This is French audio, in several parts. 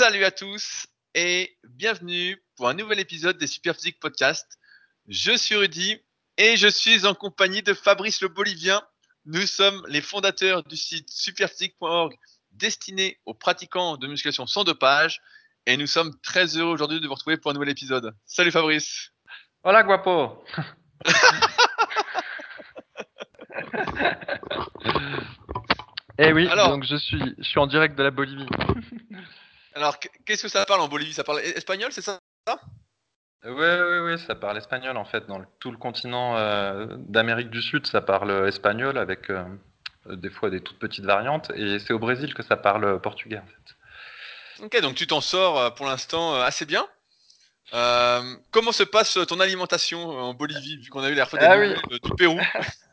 Salut à tous et bienvenue pour un nouvel épisode des Superphysique Podcast. Je suis Rudy et je suis en compagnie de Fabrice le Bolivien. Nous sommes les fondateurs du site superphysique.org destiné aux pratiquants de musculation sans dopage et nous sommes très heureux aujourd'hui de vous retrouver pour un nouvel épisode. Salut Fabrice. Hola guapo. Eh oui, Alors- donc je suis, je suis en direct de la Bolivie. Alors qu- qu'est-ce que ça parle en Bolivie? Ça parle espagnol, c'est ça? Ouais, ouais, ouais, ça parle espagnol en fait. Dans le- tout le continent euh, d'Amérique du Sud, ça parle espagnol avec euh, euh, des fois des toutes petites variantes. Et c'est au Brésil que ça parle portugais en fait. Ok, donc tu t'en sors euh, pour l'instant euh, assez bien. Euh, comment se passe euh, ton alimentation euh, en Bolivie, vu qu'on a eu la des Ah oui. euh, du Pérou?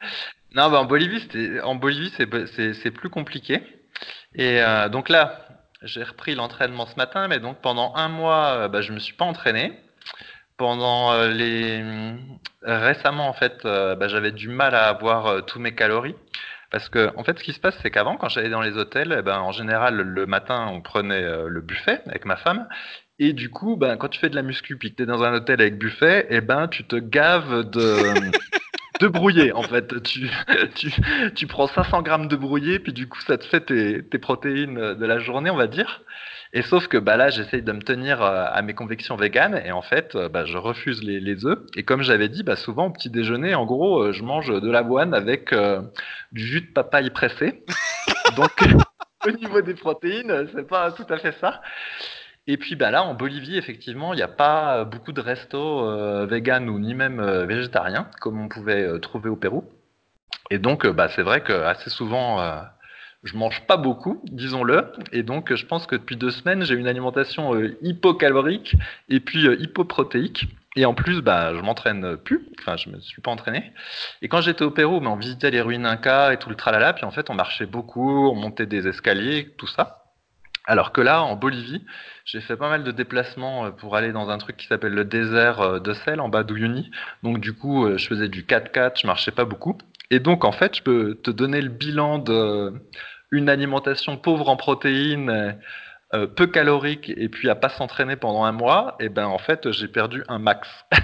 Non, bah en Bolivie, en Bolivie, c'est, plus compliqué. Et euh, donc là, j'ai repris l'entraînement ce matin, mais donc pendant un mois, euh, bah, je me suis pas entraîné. Pendant euh, les récemment, en fait, euh, bah, j'avais du mal à avoir euh, tous mes calories. Parce que, en fait, ce qui se passe, c'est qu'avant, quand j'allais dans les hôtels, eh ben, en général, le matin, on prenait euh, le buffet avec ma femme. Et du coup, ben, quand tu fais de la muscu, puis que tu es dans un hôtel avec buffet, eh ben, tu te gaves de, de brouillé, en fait. Tu, tu, tu prends 500 grammes de brouillé, puis du coup, ça te fait tes, protéines de la journée, on va dire. Et sauf que bah, là, j'essaye de me tenir euh, à mes convictions véganes, et en fait, euh, bah, je refuse les, les œufs. Et comme j'avais dit, bah, souvent au petit déjeuner, en gros, euh, je mange de l'avoine avec du jus de papaye pressé. Donc, au niveau des protéines, c'est pas tout à fait ça. Et puis bah là, en Bolivie, effectivement, il n'y a pas euh, beaucoup de restos euh, vegan ou ni même euh, végétariens comme on pouvait euh, trouver au Pérou. Et donc, euh, bah, c'est vrai que assez souvent, je mange pas beaucoup, disons-le. Et donc, je pense que depuis deux semaines, j'ai une alimentation hypocalorique et puis hypoprotéique. Et en plus, bah, je m'entraîne plus. Enfin, je me suis pas entraîné. Et quand j'étais au Pérou, bah, on visitait les ruines Inca et tout le tralala. Puis en fait, on marchait beaucoup, on montait des escaliers, tout ça. Alors que là, en Bolivie, j'ai fait pas mal de déplacements euh, pour aller dans un truc qui s'appelle le désert euh, de sel en bas d'Uyuni. Donc du coup, euh, je faisais du 4x4, je marchais pas beaucoup. Et donc en fait, je peux te donner le bilan de une alimentation pauvre en protéines, peu calorique et puis à pas s'entraîner pendant un mois. Et ben en fait, j'ai perdu un max.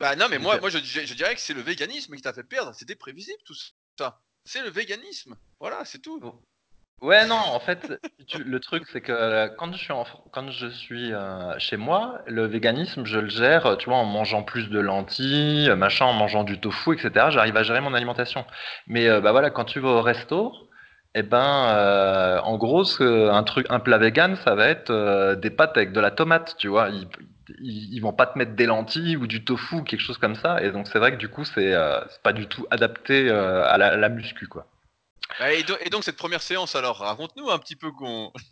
Bah non, mais moi, moi je dirais que c'est le véganisme qui t'a fait perdre. C'était prévisible tout ça. C'est le véganisme. Voilà, c'est tout. Ouais, non, en fait, le truc, c'est que euh, quand je suis, euh, chez moi, le véganisme, je le gère, tu vois, en mangeant plus de lentilles, euh, machin, en mangeant du tofu, etc. J'arrive à gérer mon alimentation. Mais bah voilà, quand tu vas au resto, eh ben, euh, en gros, un truc, un plat vegan, ça va être des pâtes avec de la tomate, tu vois. Ils, vont pas te mettre des lentilles ou du tofu, quelque chose comme ça. Et donc, c'est vrai que du coup, c'est pas du tout adapté à la, à la muscu, quoi. Bah, Et, do- et donc cette première séance, alors raconte-nous un petit peu qu'on.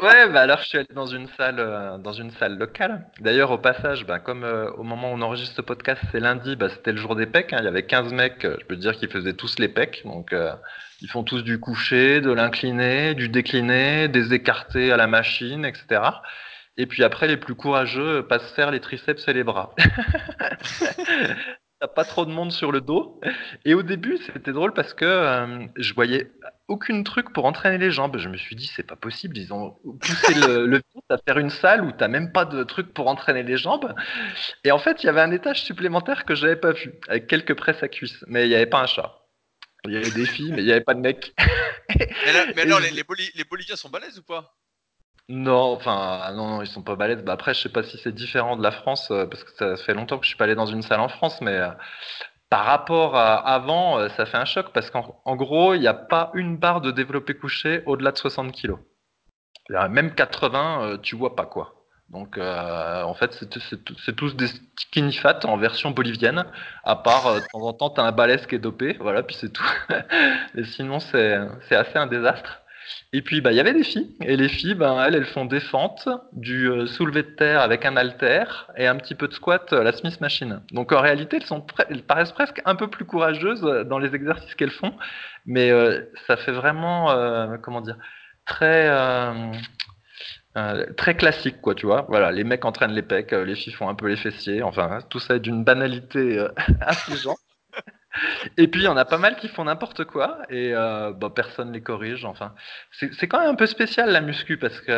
Ouais, bah alors je suis allé dans une salle, euh, dans une salle locale. D'ailleurs, au passage, bah, comme euh, au moment où on enregistre ce podcast, c'est lundi, bah, c'était le jour des pecs. hein. Il y avait 15 mecs, euh, je peux te dire, qui faisaient tous les pecs. Donc, ils font tous du couché, de l'incliné, du décliné, des écartés à la machine, etc. Et puis après, les plus courageux passent faire les triceps et les bras. T'as pas trop de monde sur le dos. Et au début, c'était drôle parce que euh, je voyais aucune truc pour entraîner les jambes. Je me suis dit, c'est pas possible. Ils ont poussé le, le à faire une salle où t'as même pas de truc pour entraîner les jambes. Et en fait, il y avait un étage supplémentaire que j'avais pas vu, avec quelques presses à cuisses. Mais il n'y avait pas un chat. Il y avait des filles, mais il n'y avait pas de mecs. Mais, là- mais Et alors, les, les Boliviens sont balèzes ou pas? Non, enfin, non, non, ils sont pas balèzes. Bah, après, je sais pas si c'est différent de la France, euh, parce que ça fait longtemps que je suis pas allé dans une salle en France, mais euh, par rapport à avant, euh, ça fait un choc, parce qu'en en gros, il n'y a pas une barre de développé couché au-delà de 60 kilos. Même 80, euh, tu vois pas quoi. Donc, en fait, c'est tous des skinny fat en version bolivienne, à part de temps en temps, t'as un balèze qui est dopé, voilà, puis c'est tout. Et sinon, c'est assez un désastre. Et puis, bah, il y avait des filles. Et les filles, ben, elles, elles font des fentes, du euh, soulevé de terre avec un halter et un petit peu de squat à la Smith Machine. Donc, en réalité, elles, sont elles paraissent presque un peu plus courageuses euh, dans les exercices qu'elles font. Mais euh, ça fait vraiment, euh, comment dire, très, euh, euh, très classique, quoi, tu vois. Voilà, les mecs entraînent les pecs, euh, les filles font un peu les fessiers. Enfin, tout ça est d'une banalité euh, affligeante. Et puis, il y en a pas mal qui font n'importe quoi et euh, bah, personne les corrige. Enfin, c'est quand même un peu spécial la muscu parce que,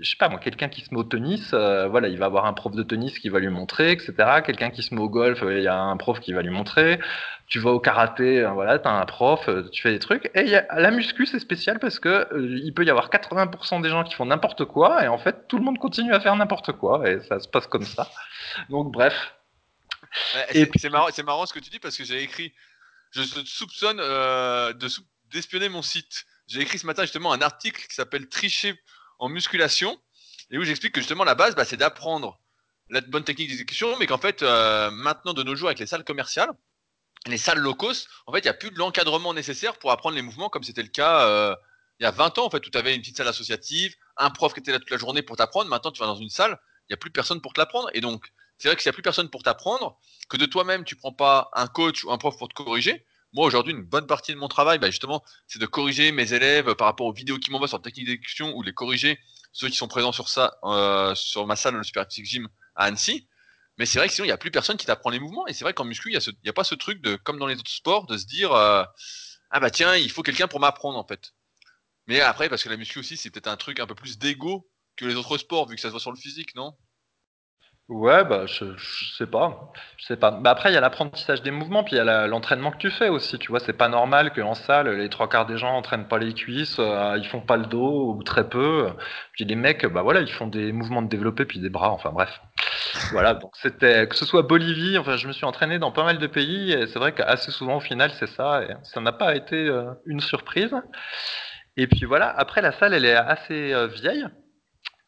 je sais pas moi, quelqu'un qui se met au tennis, euh, voilà, il va avoir un prof de tennis qui va lui montrer, etc. Quelqu'un qui se met au golf, euh, il y a un prof qui va lui montrer. Tu vas au karaté, voilà, t'as un prof, tu fais des trucs. Et la muscu, c'est spécial parce que il peut y avoir 80% des gens qui font n'importe quoi et en fait, tout le monde continue à faire n'importe quoi et ça se passe comme ça. Donc, bref. C'est marrant, marrant ce que tu dis parce que j'ai écrit, je soupçonne euh, d'espionner mon site. J'ai écrit ce matin justement un article qui s'appelle Tricher en musculation et où j'explique que justement la base, bah, c'est d'apprendre la bonne technique d'exécution, mais qu'en fait, euh, maintenant de nos jours avec les salles commerciales, les salles low cost, en fait, il n'y a plus de l'encadrement nécessaire pour apprendre les mouvements comme c'était le cas euh, il y a 20 ans, en fait, où tu avais une petite salle associative, un prof qui était là toute la journée pour t'apprendre. Maintenant, tu vas dans une salle, il n'y a plus personne pour te l'apprendre. Et donc, c'est vrai que s'il n'y a plus personne pour t'apprendre, que de toi-même, tu prends pas un coach ou un prof pour te corriger. Moi, aujourd'hui, une bonne partie de mon travail, bah, justement, c'est de corriger mes élèves par rapport aux vidéos qu'ils m'envoient sur la technique d'exécution ou les corriger ceux qui sont présents sur euh, ma salle, le Super Gym à Annecy. Mais c'est vrai que sinon, il n'y a plus personne qui t'apprend les mouvements. Et c'est vrai qu'en muscu, il n'y a, a, pas ce truc de, comme dans les autres sports, de se dire, euh, ah bah tiens, il faut quelqu'un pour m'apprendre, en fait. Mais après, parce que la muscu aussi, c'est peut-être un truc un peu plus d'ego que les autres sports, vu que ça se voit sur le physique, non? Ouais, bah, je, je sais pas. Je sais pas. Bah, après, il y a l'apprentissage des mouvements, puis il y a l'entraînement que tu fais aussi. Tu vois, c'est pas normal qu'en salle, les trois quarts des gens entraînent pas les cuisses, euh, ils font pas le dos ou très peu. Puis les mecs, bah voilà, ils font des mouvements de développé puis des bras. Enfin bref. Voilà. Donc c'était que ce soit Bolivie. Enfin, je me suis entraîné dans pas mal de pays et c'est vrai qu'assez souvent au final c'est ça. Et ça n'a pas été euh, une surprise. Et puis voilà. Après, la salle, elle est assez euh, vieille.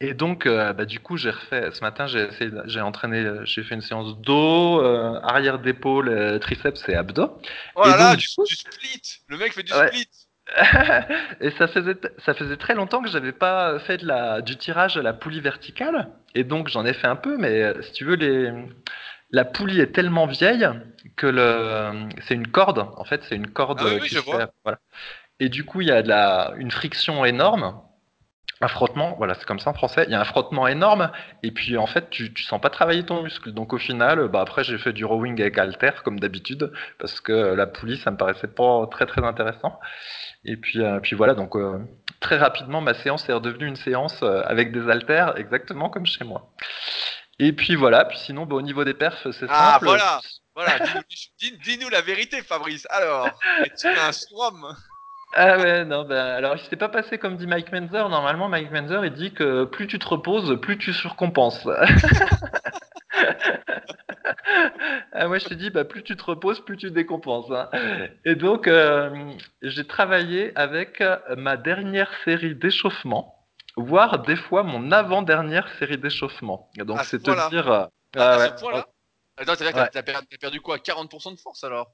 Et donc, euh, bah, du coup, j'ai refait. Ce matin, j'ai j'ai entraîné, j'ai fait une séance dos, euh, arrière d'épaule, euh, triceps et abdos. Oh là là, du, split. Le mec fait du split. et ça faisait, ça faisait très longtemps que j'avais pas fait de la, du tirage à la poulie verticale. Et donc, j'en ai fait un peu, mais si tu veux, les, la poulie est tellement vieille que le, c'est une corde. En fait, c'est une corde. Ah oui, oui, je vois. Voilà. Et du coup, il y a de la, une friction énorme un frottement, voilà, c'est comme ça en français. Il y a un frottement énorme, et puis en fait, tu, tu sens pas travailler ton muscle. Donc au final, bah après, j'ai fait du rowing avec halter comme d'habitude, parce que la poulie, ça me paraissait pas très très intéressant. Et puis, euh, puis voilà, donc euh, très rapidement, ma séance est redevenue une séance euh, avec des haltères, exactement comme chez moi. Et puis voilà, puis sinon, bah, au niveau des perfs, c'est ah, simple. Ah voilà, voilà. Dis-nous la vérité, Fabrice. Alors, es-tu un swam ah ouais, non, bah, alors il s'est pas passé comme dit Mike Menzer. Normalement, Mike Menzer, il dit que plus tu te reposes, plus tu surcompenses. ah, moi, je te dis, bah, plus tu te reposes, plus tu décompenses. Hein. Et donc, euh, j'ai travaillé avec ma dernière série d'échauffement, voire des fois mon avant-dernière série d'échauffement. Donc, c'est te dire. Euh, ah, que t'as perdu quoi? 40% de force alors?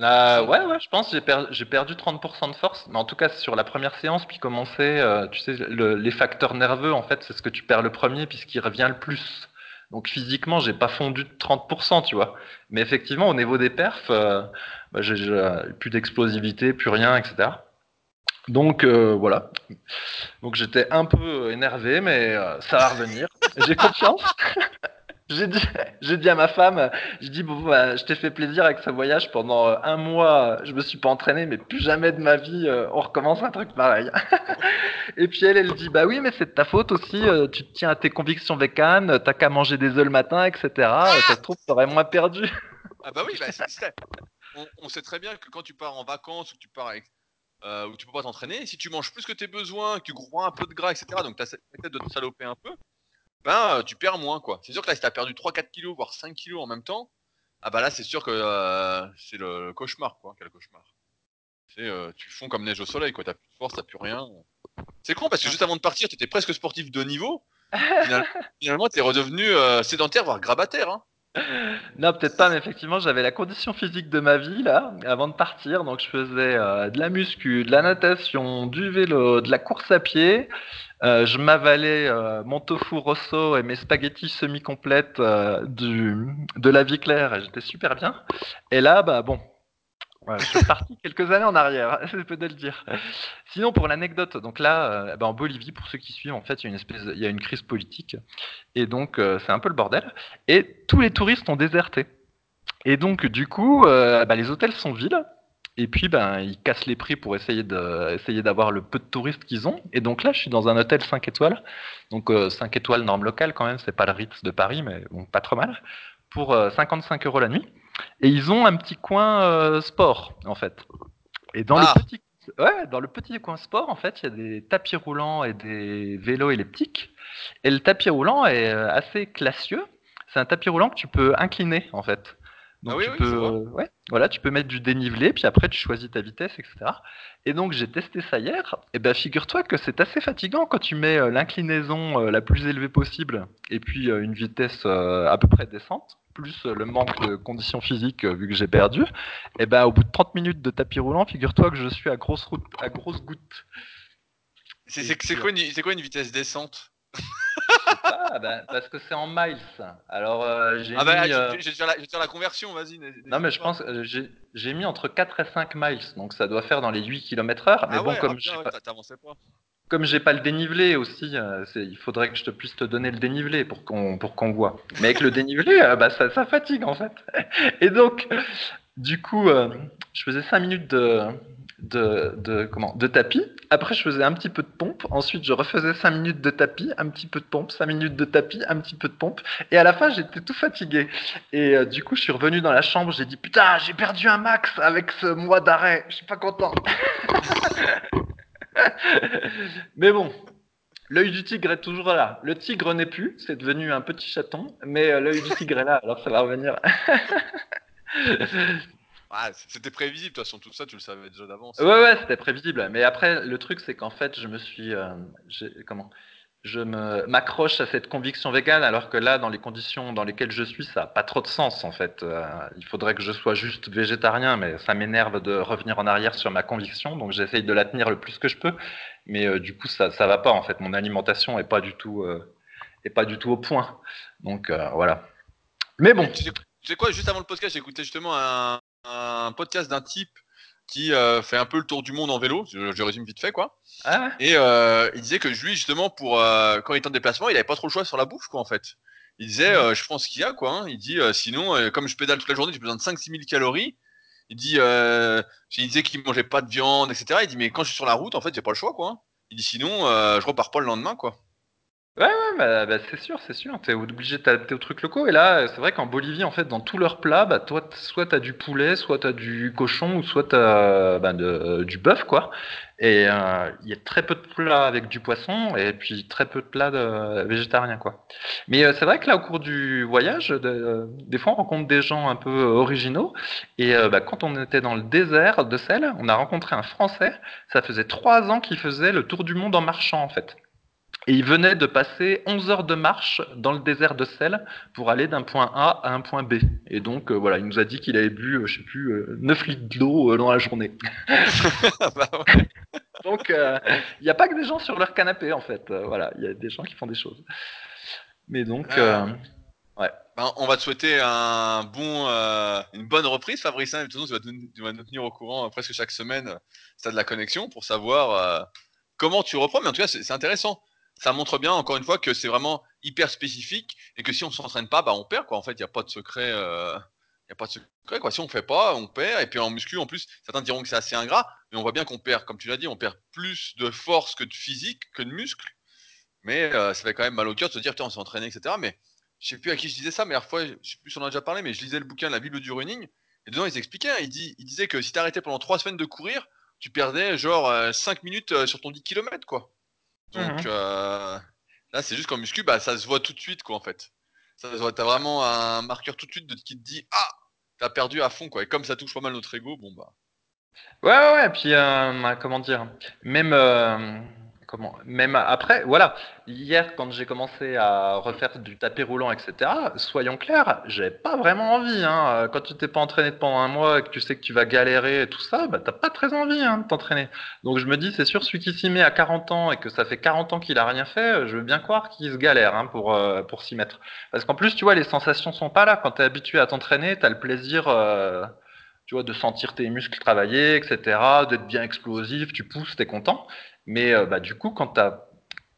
Euh, ouais, ouais, je pense j'ai perdu 30% de force, mais en tout cas sur la première séance, puis commencer, euh, tu sais, les facteurs nerveux, en fait, c'est ce que tu perds le premier, puisqu'il revient le plus. Donc physiquement, j'ai pas fondu de 30%, tu vois. Mais effectivement, au niveau des perfs, euh, bah, j'ai plus d'explosivité, plus rien, etc. Donc voilà. Donc j'étais un peu énervé, mais ça va revenir. J'ai confiance. J'ai dit, j'ai dit à ma femme, je dis bon, bah, je t'ai fait plaisir avec ce voyage pendant euh, un mois, je me suis pas entraîné, mais plus jamais de ma vie, euh, on recommence un truc pareil. et puis elle, elle dit bah oui, mais c'est de ta faute aussi, euh, tu te tiens à tes convictions vécanes, t'as qu'à manger des œufs le matin, etc. ça se trouve, t'aurais moins perdu. ah bah oui, bah, on, on, sait très bien que quand tu pars en vacances ou que tu pars avec, où tu peux pas t'entraîner, si tu manges plus que tes besoins, que tu crois un peu de gras, etc. Donc t'as peut-être de te saloper un peu ben euh, tu perds moins quoi. C'est sûr que là si t'as perdu 3-4 kilos voire 5 kilos en même temps, ah bah là c'est sûr que euh, c'est le, cauchemar quoi, quel cauchemar. C'est euh, tu fonds comme neige au soleil quoi, t'as plus de force, t'as plus rien. C'est con parce que juste avant de partir, t'étais presque sportif de niveau. Finalement, t'es redevenu sédentaire voire grabataire hein. Non, peut-être pas, mais effectivement, j'avais la condition physique de ma vie là, avant de partir. Donc, je faisais de la muscu, de la natation, du vélo, de la course à pied. Euh, je m'avalais euh, mon tofu rosso et mes spaghettis semi-complètes euh, de la vie claire et j'étais super bien. Et là, bah bon, je suis parti quelques années en arrière, c'est peu de le dire. Sinon, pour l'anecdote, donc là, bah, en Bolivie, pour ceux qui suivent, en fait, il y a une crise politique et donc c'est un peu le bordel. Et tous les touristes ont déserté. Et donc, du coup, euh, bah, les hôtels sont vides. Et puis, ben, ils cassent les prix pour essayer d'avoir le peu de touristes qu'ils ont. Et donc là, je suis dans un hôtel 5 étoiles. Donc, euh, 5 étoiles norme locale quand même. C'est pas le Ritz de Paris, mais pas trop mal. Pour euh, 55 euros la nuit. Et ils ont un petit coin euh, sport, en fait. Et dans Ah. le petit, ouais, dans le petit coin sport, en fait, il y a des tapis roulants et des vélos élipliques. Et le tapis roulant est euh, assez classieux. C'est un tapis roulant que tu peux incliner, en fait. Donc Ah oui, tu oui, peux, ouais, voilà, tu peux mettre du dénivelé, puis après tu choisis ta vitesse, etc. Et donc j'ai testé ça hier. Et ben figure-toi que c'est assez fatigant quand tu mets euh, l'inclinaison la plus élevée possible et puis une vitesse à peu près décente, plus euh, le manque de conditions physiques euh, vu que j'ai perdu. Et ben au bout de 30 minutes de tapis roulant, figure-toi que je suis à grosse route, à grosse goutte. C'est quoi, une- c'est quoi une vitesse descente? Ah, ben, parce que c'est en miles. Alors euh, j'ai Ah bah, mis. je, euh, je- je vais la, je la conversion, vas-y. Non, mais je pas. pense euh, j'ai mis entre 4 et 5 miles, donc ça doit faire dans les 8 km heure. Mais Ah bon, ah comme ouais, pas, t'a- t'avançais pas. Comme j'ai pas le dénivelé aussi, euh, il faudrait que je te puisse te donner le dénivelé pour qu'on pour qu'on voit. Mais avec le dénivelé, euh, bah, ça, fatigue en fait. Et donc, du coup, euh, je faisais 5 minutes de, de, comment, de tapis. Après, je faisais un petit peu de pompe. Ensuite, je refaisais 5 minutes de tapis, un petit peu de pompe, 5 minutes de tapis, un petit peu de pompe. Et à la fin, j'étais tout fatigué. Et du coup, je suis revenu dans la chambre. J'ai dit Putain, j'ai perdu un max avec ce mois d'arrêt. Je suis pas content. mais bon. L'œil du tigre est toujours là. Le tigre n'est plus, c'est devenu un petit chaton, mais euh, l'œil du tigre est là, alors ça va revenir. Ah, c'était prévisible, de toute façon, tout ça, tu le savais déjà d'avance. Ouais, ouais, c'était prévisible. Mais après, le truc, c'est qu'en fait, je me suis. euh, comment Je m'accroche à cette conviction végane, alors que là, dans les conditions dans lesquelles je suis, ça n'a pas trop de sens, en fait. Euh, il faudrait que je sois juste végétarien, mais ça m'énerve de revenir en arrière sur ma conviction, donc j'essaye de la tenir le plus que je peux. Mais euh, du coup, ça, ça va pas, en fait. Mon alimentation est pas du tout, euh, pas du tout au point. Donc voilà. Mais bon. Tu sais, quoi, juste avant le podcast, j'écoutais justement un podcast d'un type qui euh, fait un peu le tour du monde en vélo, je, je résume vite fait, quoi. Ah ouais Et euh, il disait que lui, justement, pour euh, quand il était en déplacement, il avait pas trop le choix sur la bouffe, quoi, en fait. Il disait, je prends ce qu'il y a, quoi. hein. Il dit, sinon, comme je pédale toute la journée, j'ai besoin de 5-6 000 calories. Il dit, il disait qu'il mangeait pas de viande, etc. Il dit, mais quand je suis sur la route, en fait, j'ai pas le choix, quoi. hein. Il dit, sinon, je repars pas le lendemain, quoi. Ouais, ouais, bah, bah, c'est sûr, c'est sûr. T'es obligé de t'adapter aux trucs locaux. Et là, c'est vrai qu'en Bolivie, en fait, dans tous leurs plats, bah, toi, soit t'as du poulet, soit t'as du cochon, ou soit t'as bah, de- du bœuf, quoi. Et euh, il y a très peu de plats avec du poisson, et puis très peu de plats de, végétariens, quoi. Mais euh, c'est vrai que là, au cours du voyage, de- des fois, on rencontre des gens un peu originaux. Et euh, bah, quand on était dans le désert de sel, on a rencontré un Français. Ça faisait trois ans qu'il faisait le tour du monde en marchant, en fait. Et il venait de passer 11 heures de marche dans le désert de sel pour aller d'un point A à un point B. Et donc, euh, voilà, il nous a dit qu'il avait bu, euh, je sais plus, euh, 9 litres d'eau euh, dans la journée. Bah ouais. Donc, euh, il n'y a pas que des gens sur leur canapé, en fait. Voilà, il y a des gens qui font des choses. Mais donc, Ah. euh, Ben, on va te souhaiter un bon, une bonne reprise, Fabrice. hein. De toute façon, tu vas, nous, tu vas nous tenir au courant presque chaque semaine si tu as de la connexion pour savoir comment tu reprends. Mais en tout cas, c'est intéressant. Ça montre bien, encore une fois, que c'est vraiment hyper spécifique et que si on s'entraîne pas, bah, on perd. Quoi. En fait, il n'y a pas de secret. euh, a pas de secret. Quoi. Si on fait pas, on perd. Et puis en muscu, en plus, certains diront que c'est assez ingrat, mais on voit bien qu'on perd, comme tu l'as dit, on perd plus de force que de physique, que de muscle. Mais euh, ça fait quand même mal au cœur de se dire, putain, on s'est entraîné, etc. Mais je sais plus à qui je disais ça, mais la fois, je sais plus si on en a déjà parlé, mais je lisais le bouquin La Bible du running, et dedans ils expliquaient, hein, ils, disaient que si t'arrêtais pendant 3 semaines de courir, tu perdais genre euh, 5 minutes euh, sur ton 10 km, quoi. Donc Mhm. euh, là, c'est juste qu'en muscu, bah, ça se voit tout de suite, quoi, en fait. Ça se voit, t'as vraiment un marqueur tout de suite de, qui te dit, ah, t'as perdu à fond, quoi. Et comme ça touche pas mal notre ego, bon, bah. Ouais, ouais, ouais, puis euh, comment dire, même euh, même après, voilà. Hier, quand j'ai commencé à refaire du tapis roulant, etc. Soyons clairs, j'avais pas vraiment envie. Hein. Quand tu t'es pas entraîné pendant un mois et que tu sais que tu vas galérer et tout ça, bah t'as pas très envie hein, de t'entraîner. Donc je me dis, c'est sûr, celui qui s'y met à 40 ans et que ça fait 40 ans qu'il a rien fait, je veux bien croire qu'il se galère hein, pour euh, pour s'y mettre. Parce qu'en plus, tu vois, les sensations sont pas là. Quand t'es habitué à t'entraîner, t'as le plaisir. euh, tu vois, de sentir tes muscles travailler, etc., d'être bien explosif, tu pousses, t'es content. Mais euh, bah, du coup, quand t'as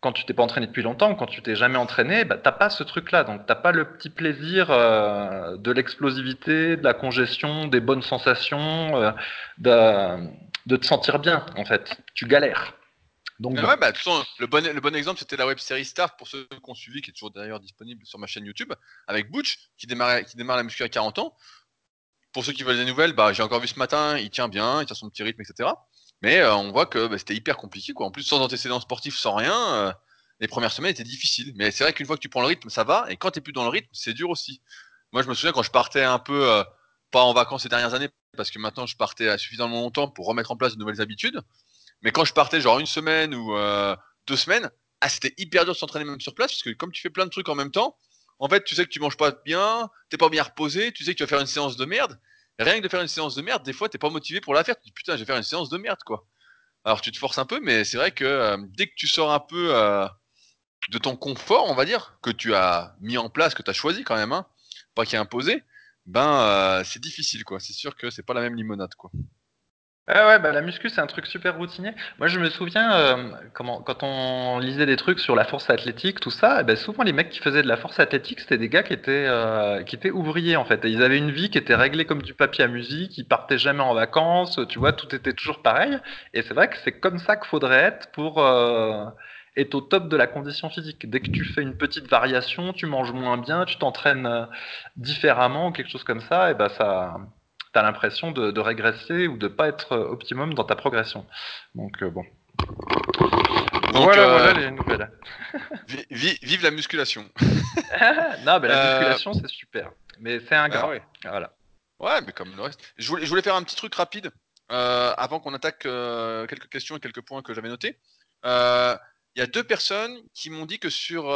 quand tu t'es pas entraîné depuis longtemps, quand tu t'es jamais entraîné, bah, t'as pas ce truc-là. Donc t'as pas le petit plaisir euh, de l'explosivité, de la congestion, des bonnes sensations, euh, de, te sentir bien en fait. Tu galères. Donc, bah, le, bon, le bon exemple, c'était la web série Start pour ceux qui ont suivi, qui est toujours d'ailleurs disponible sur ma chaîne YouTube, avec Butch, qui démarre, qui démarre la muscu à 40 ans. Pour ceux qui veulent des nouvelles, bah, j'ai encore vu ce matin, il tient bien, il tient son petit rythme, etc. Mais euh, on voit que bah, c'était hyper compliqué. Quoi. En plus, sans antécédents sportifs, sans rien, euh, les premières semaines étaient difficiles. Mais c'est vrai qu'une fois que tu prends le rythme, ça va. Et quand tu n'es plus dans le rythme, c'est dur aussi. Moi, je me souviens quand je partais un peu, euh, pas en vacances ces dernières années, parce que maintenant je partais suffisamment longtemps pour remettre en place de nouvelles habitudes. Mais quand je partais genre une semaine ou deux semaines, ah, c'était hyper dur de s'entraîner même sur place, parce que comme tu fais plein de trucs en même temps, en fait, tu sais que tu manges pas bien, t'es pas bien reposé, tu sais que tu vas faire une séance de merde. Rien que de faire une séance de merde, des fois, t'es pas motivé pour la faire. Tu dis putain, je vais faire une séance de merde, quoi. Alors tu te forces un peu, mais c'est vrai que euh, dès que tu sors un peu euh, de ton confort, on va dire, que tu as mis en place, que tu as choisi quand même, hein, pas qui est imposé, ben euh, c'est difficile, quoi. C'est sûr que c'est pas la même limonade, quoi. Ah ouais, bah la muscu, c'est un truc super routinier. Moi, je me souviens, euh, comment, quand on lisait des trucs sur la force athlétique, tout ça, eh ben, souvent les mecs qui faisaient de la force athlétique, c'était des gars qui étaient, euh, qui étaient ouvriers en fait. Et ils avaient une vie qui était réglée comme du papier à musique, ils partaient jamais en vacances, tu vois, tout était toujours pareil. Et c'est vrai que c'est comme ça qu'il faudrait être pour euh, être au top de la condition physique. Dès que tu fais une petite variation, tu manges moins bien, tu t'entraînes différemment, quelque chose comme ça, et ben ça tu as l'impression de, régresser ou de pas être euh, optimum dans ta progression. Donc euh, bon. voilà, euh, voilà les nouvelles. vive la musculation. non, mais la musculation c'est super, mais c'est un gras. ouais. Voilà. Ouais, mais comme le reste. Je voulais, je voulais faire un petit truc rapide avant qu'on attaque quelques questions et quelques points que j'avais notés. Il y a deux personnes qui m'ont dit que sur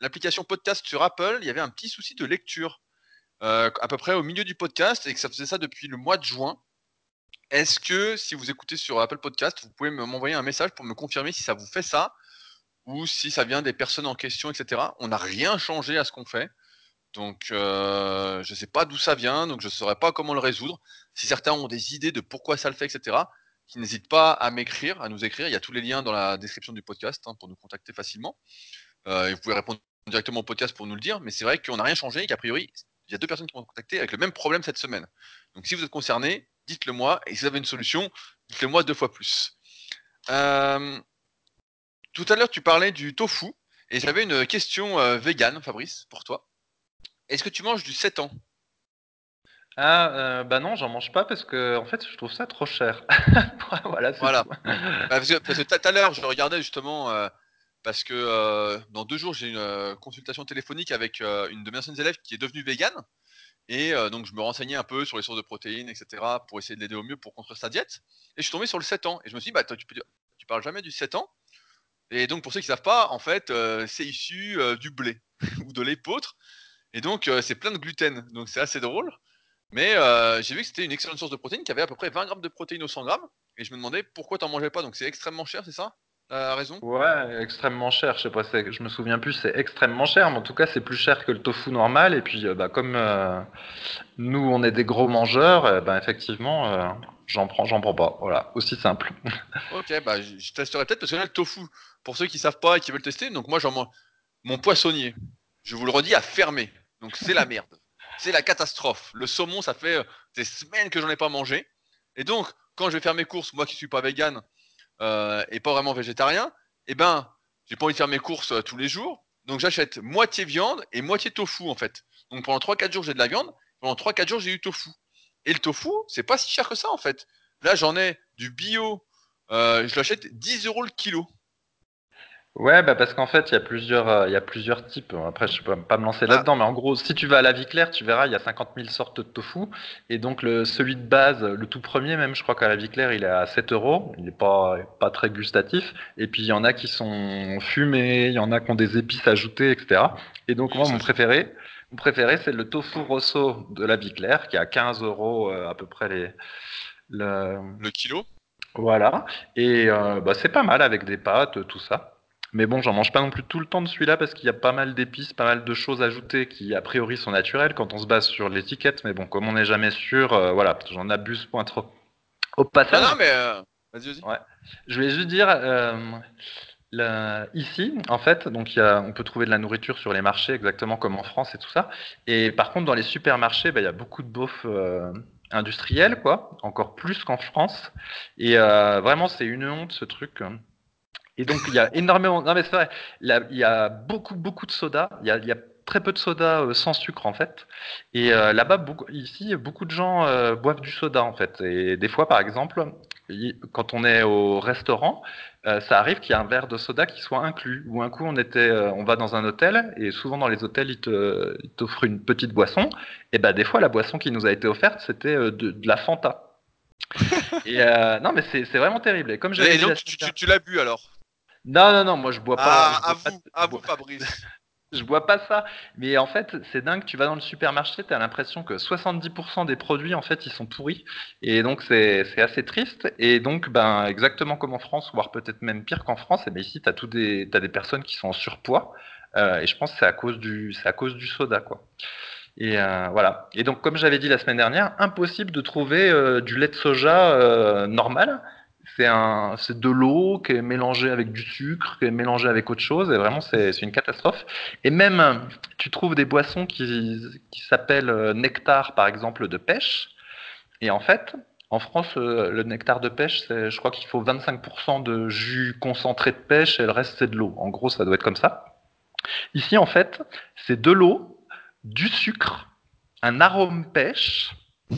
l'application podcast sur Apple, il y avait un petit souci de lecture. Euh, à peu près au milieu du podcast et que ça faisait ça depuis le mois de juin. Est-ce que si vous écoutez sur Apple Podcast, vous pouvez m'envoyer un message pour me confirmer si ça vous fait ça ou si ça vient des personnes en question, etc. On n'a rien changé à ce qu'on fait. Donc, euh, je ne sais pas d'où ça vient, donc je ne saurais pas comment le résoudre. Si certains ont des idées de pourquoi ça le fait, etc., qui n'hésitent pas à m'écrire, à nous écrire. Il y a tous les liens dans la description du podcast hein, pour nous contacter facilement. Euh, et vous pouvez répondre directement au podcast pour nous le dire. Mais c'est vrai qu'on n'a rien changé et qu'a priori, il y a deux personnes qui m'ont contacté avec le même problème cette semaine. Donc si vous êtes concerné, dites-le moi. Et si vous avez une solution, dites-le moi deux fois plus. Euh, tout à l'heure, tu parlais du tofu. Et j'avais une question euh, vegan, Fabrice, pour toi. Est-ce que tu manges du 7 ans? Ah, euh, bah non, j'en mange pas parce que en fait, je trouve ça trop cher. voilà. voilà. Bah, parce que tout à l'heure, je regardais justement parce que euh, dans deux jours, j'ai une euh, consultation téléphonique avec euh, une de mes anciennes élèves qui est devenue végane. Et donc, je me renseignais un peu sur les sources de protéines, etc., pour essayer de l'aider au mieux pour construire sa diète. Et je suis tombé sur le 7 ans. Et je me suis dit, bah, tu, tu parles jamais du 7 ans. Et donc, pour ceux qui ne savent pas, en fait, c'est issu du blé ou de l'épeautre. Et donc, c'est plein de gluten. Donc, c'est assez drôle. Mais j'ai vu que c'était une excellente source de protéines qui avait à peu près 20 grammes de protéines au 100 grammes. Et je me demandais pourquoi tu n'en mangeais pas. Donc, c'est extrêmement cher, c'est ça? Raison? Ouais, extrêmement cher. Je sais pas, je me souviens plus, c'est extrêmement cher, mais en tout cas, c'est plus cher que le tofu normal. Et puis, euh, bah, comme euh, nous, on est des gros mangeurs, euh, bah, effectivement, j'en prends, j'en prends pas. Voilà, aussi simple. ok, bah, je testerai peut-être parce que là, le tofu, pour ceux qui savent pas et qui veulent tester, donc moi, j'en mon poissonnier, je vous le redis, a fermé. Donc, c'est la merde. C'est la catastrophe. Le saumon, ça fait des semaines que j'en ai pas mangé. Et donc, quand je vais faire mes courses, moi qui suis pas vegan, euh, et pas vraiment végétarien, eh ben, j'ai pas envie de faire mes courses euh, tous les jours. Donc j'achète moitié viande et moitié tofu en fait. Donc pendant 3-4 jours j'ai de la viande, pendant 3-4 jours j'ai du tofu. Et le tofu, c'est pas si cher que ça en fait. Là j'en ai du bio, euh, je l'achète 10 euros le kilo. Ouais, bah parce qu'en fait, il y a plusieurs, euh, il y a plusieurs types. Après, je peux pas me lancer là-dedans, mais en gros, si tu vas à la vie claire, tu verras, il y a 50 000 sortes de tofu. Et donc, le, celui de base, le tout premier, même, je crois qu'à la vie claire, il est à 7 euros. Il n'est pas, pas très gustatif. Et puis, il y en a qui sont fumés, il y en a qui ont des épices ajoutées, etc. Et donc, moi, mon préféré, mon préféré, c'est le tofu rosso de la vie claire, qui est à 15 euros euh, à peu près les, le... le kilo? Voilà. Et euh, bah, c'est pas mal avec des pâtes, tout ça. Mais bon, j'en mange pas non plus tout le temps de celui-là parce qu'il y a pas mal d'épices, pas mal de choses ajoutées qui a priori sont naturelles quand on se base sur l'étiquette. Mais bon, comme on n'est jamais sûr, euh, voilà, j'en abuse point trop. Au passage. Non, mais euh, vas-y, vas-y. Ouais. Je vais juste dire, euh, ici, en fait, donc y a, on peut trouver de la nourriture sur les marchés, exactement comme en France et tout ça. Et par contre, dans les supermarchés, bah, il y a beaucoup de beauf euh, industriel, quoi, encore plus qu'en France. Et vraiment, c'est une honte ce truc. Et donc, il y a énormément. Non, mais c'est vrai, il y a beaucoup, beaucoup de soda. Il y a, y a très peu de soda euh, sans sucre en fait. Et euh, là-bas, beaucoup, ici, beaucoup de gens euh, boivent du soda en fait. Et des fois, par exemple, quand on est au restaurant, ça arrive qu'il y a un verre de soda qui soit inclus. Ou un coup, on était, on va dans un hôtel et souvent dans les hôtels, ils t'offrent une petite boisson. Et ben des fois, la boisson qui nous a été offerte, c'était de, de, la Fanta. et non, mais c'est vraiment terrible. Et comme et donc, tu, tu, l'as bu alors? Non, non, non, moi je bois pas. Ah, à vous, à vous, Fabrice je vois pas ça. Mais en fait, c'est dingue. Tu vas dans le supermarché, tu as l'impression que 70% des produits, en fait, ils sont pourris. Et donc, c'est assez triste. Et donc, ben, exactement comme en France, voire peut-être même pire qu'en France, et ben ici, tu as, des, as des personnes qui sont en surpoids. Euh, et je pense que c'est à, cause du, à cause du soda, quoi. Et euh, voilà. Et donc, comme j'avais dit la semaine dernière, impossible de trouver euh, du lait de soja normal c'est de l'eau qui est mélangée avec du sucre, qui est mélangée avec autre chose, et vraiment c'est, une catastrophe. Et même, tu trouves des boissons qui, s'appellent euh, nectar, par exemple, de pêche. Et en fait, en France, euh, le nectar de pêche, je crois qu'il faut 25% de jus concentré de pêche et le reste c'est de l'eau. En gros, ça doit être comme ça. Ici, en fait, c'est de l'eau, du sucre, un arôme pêche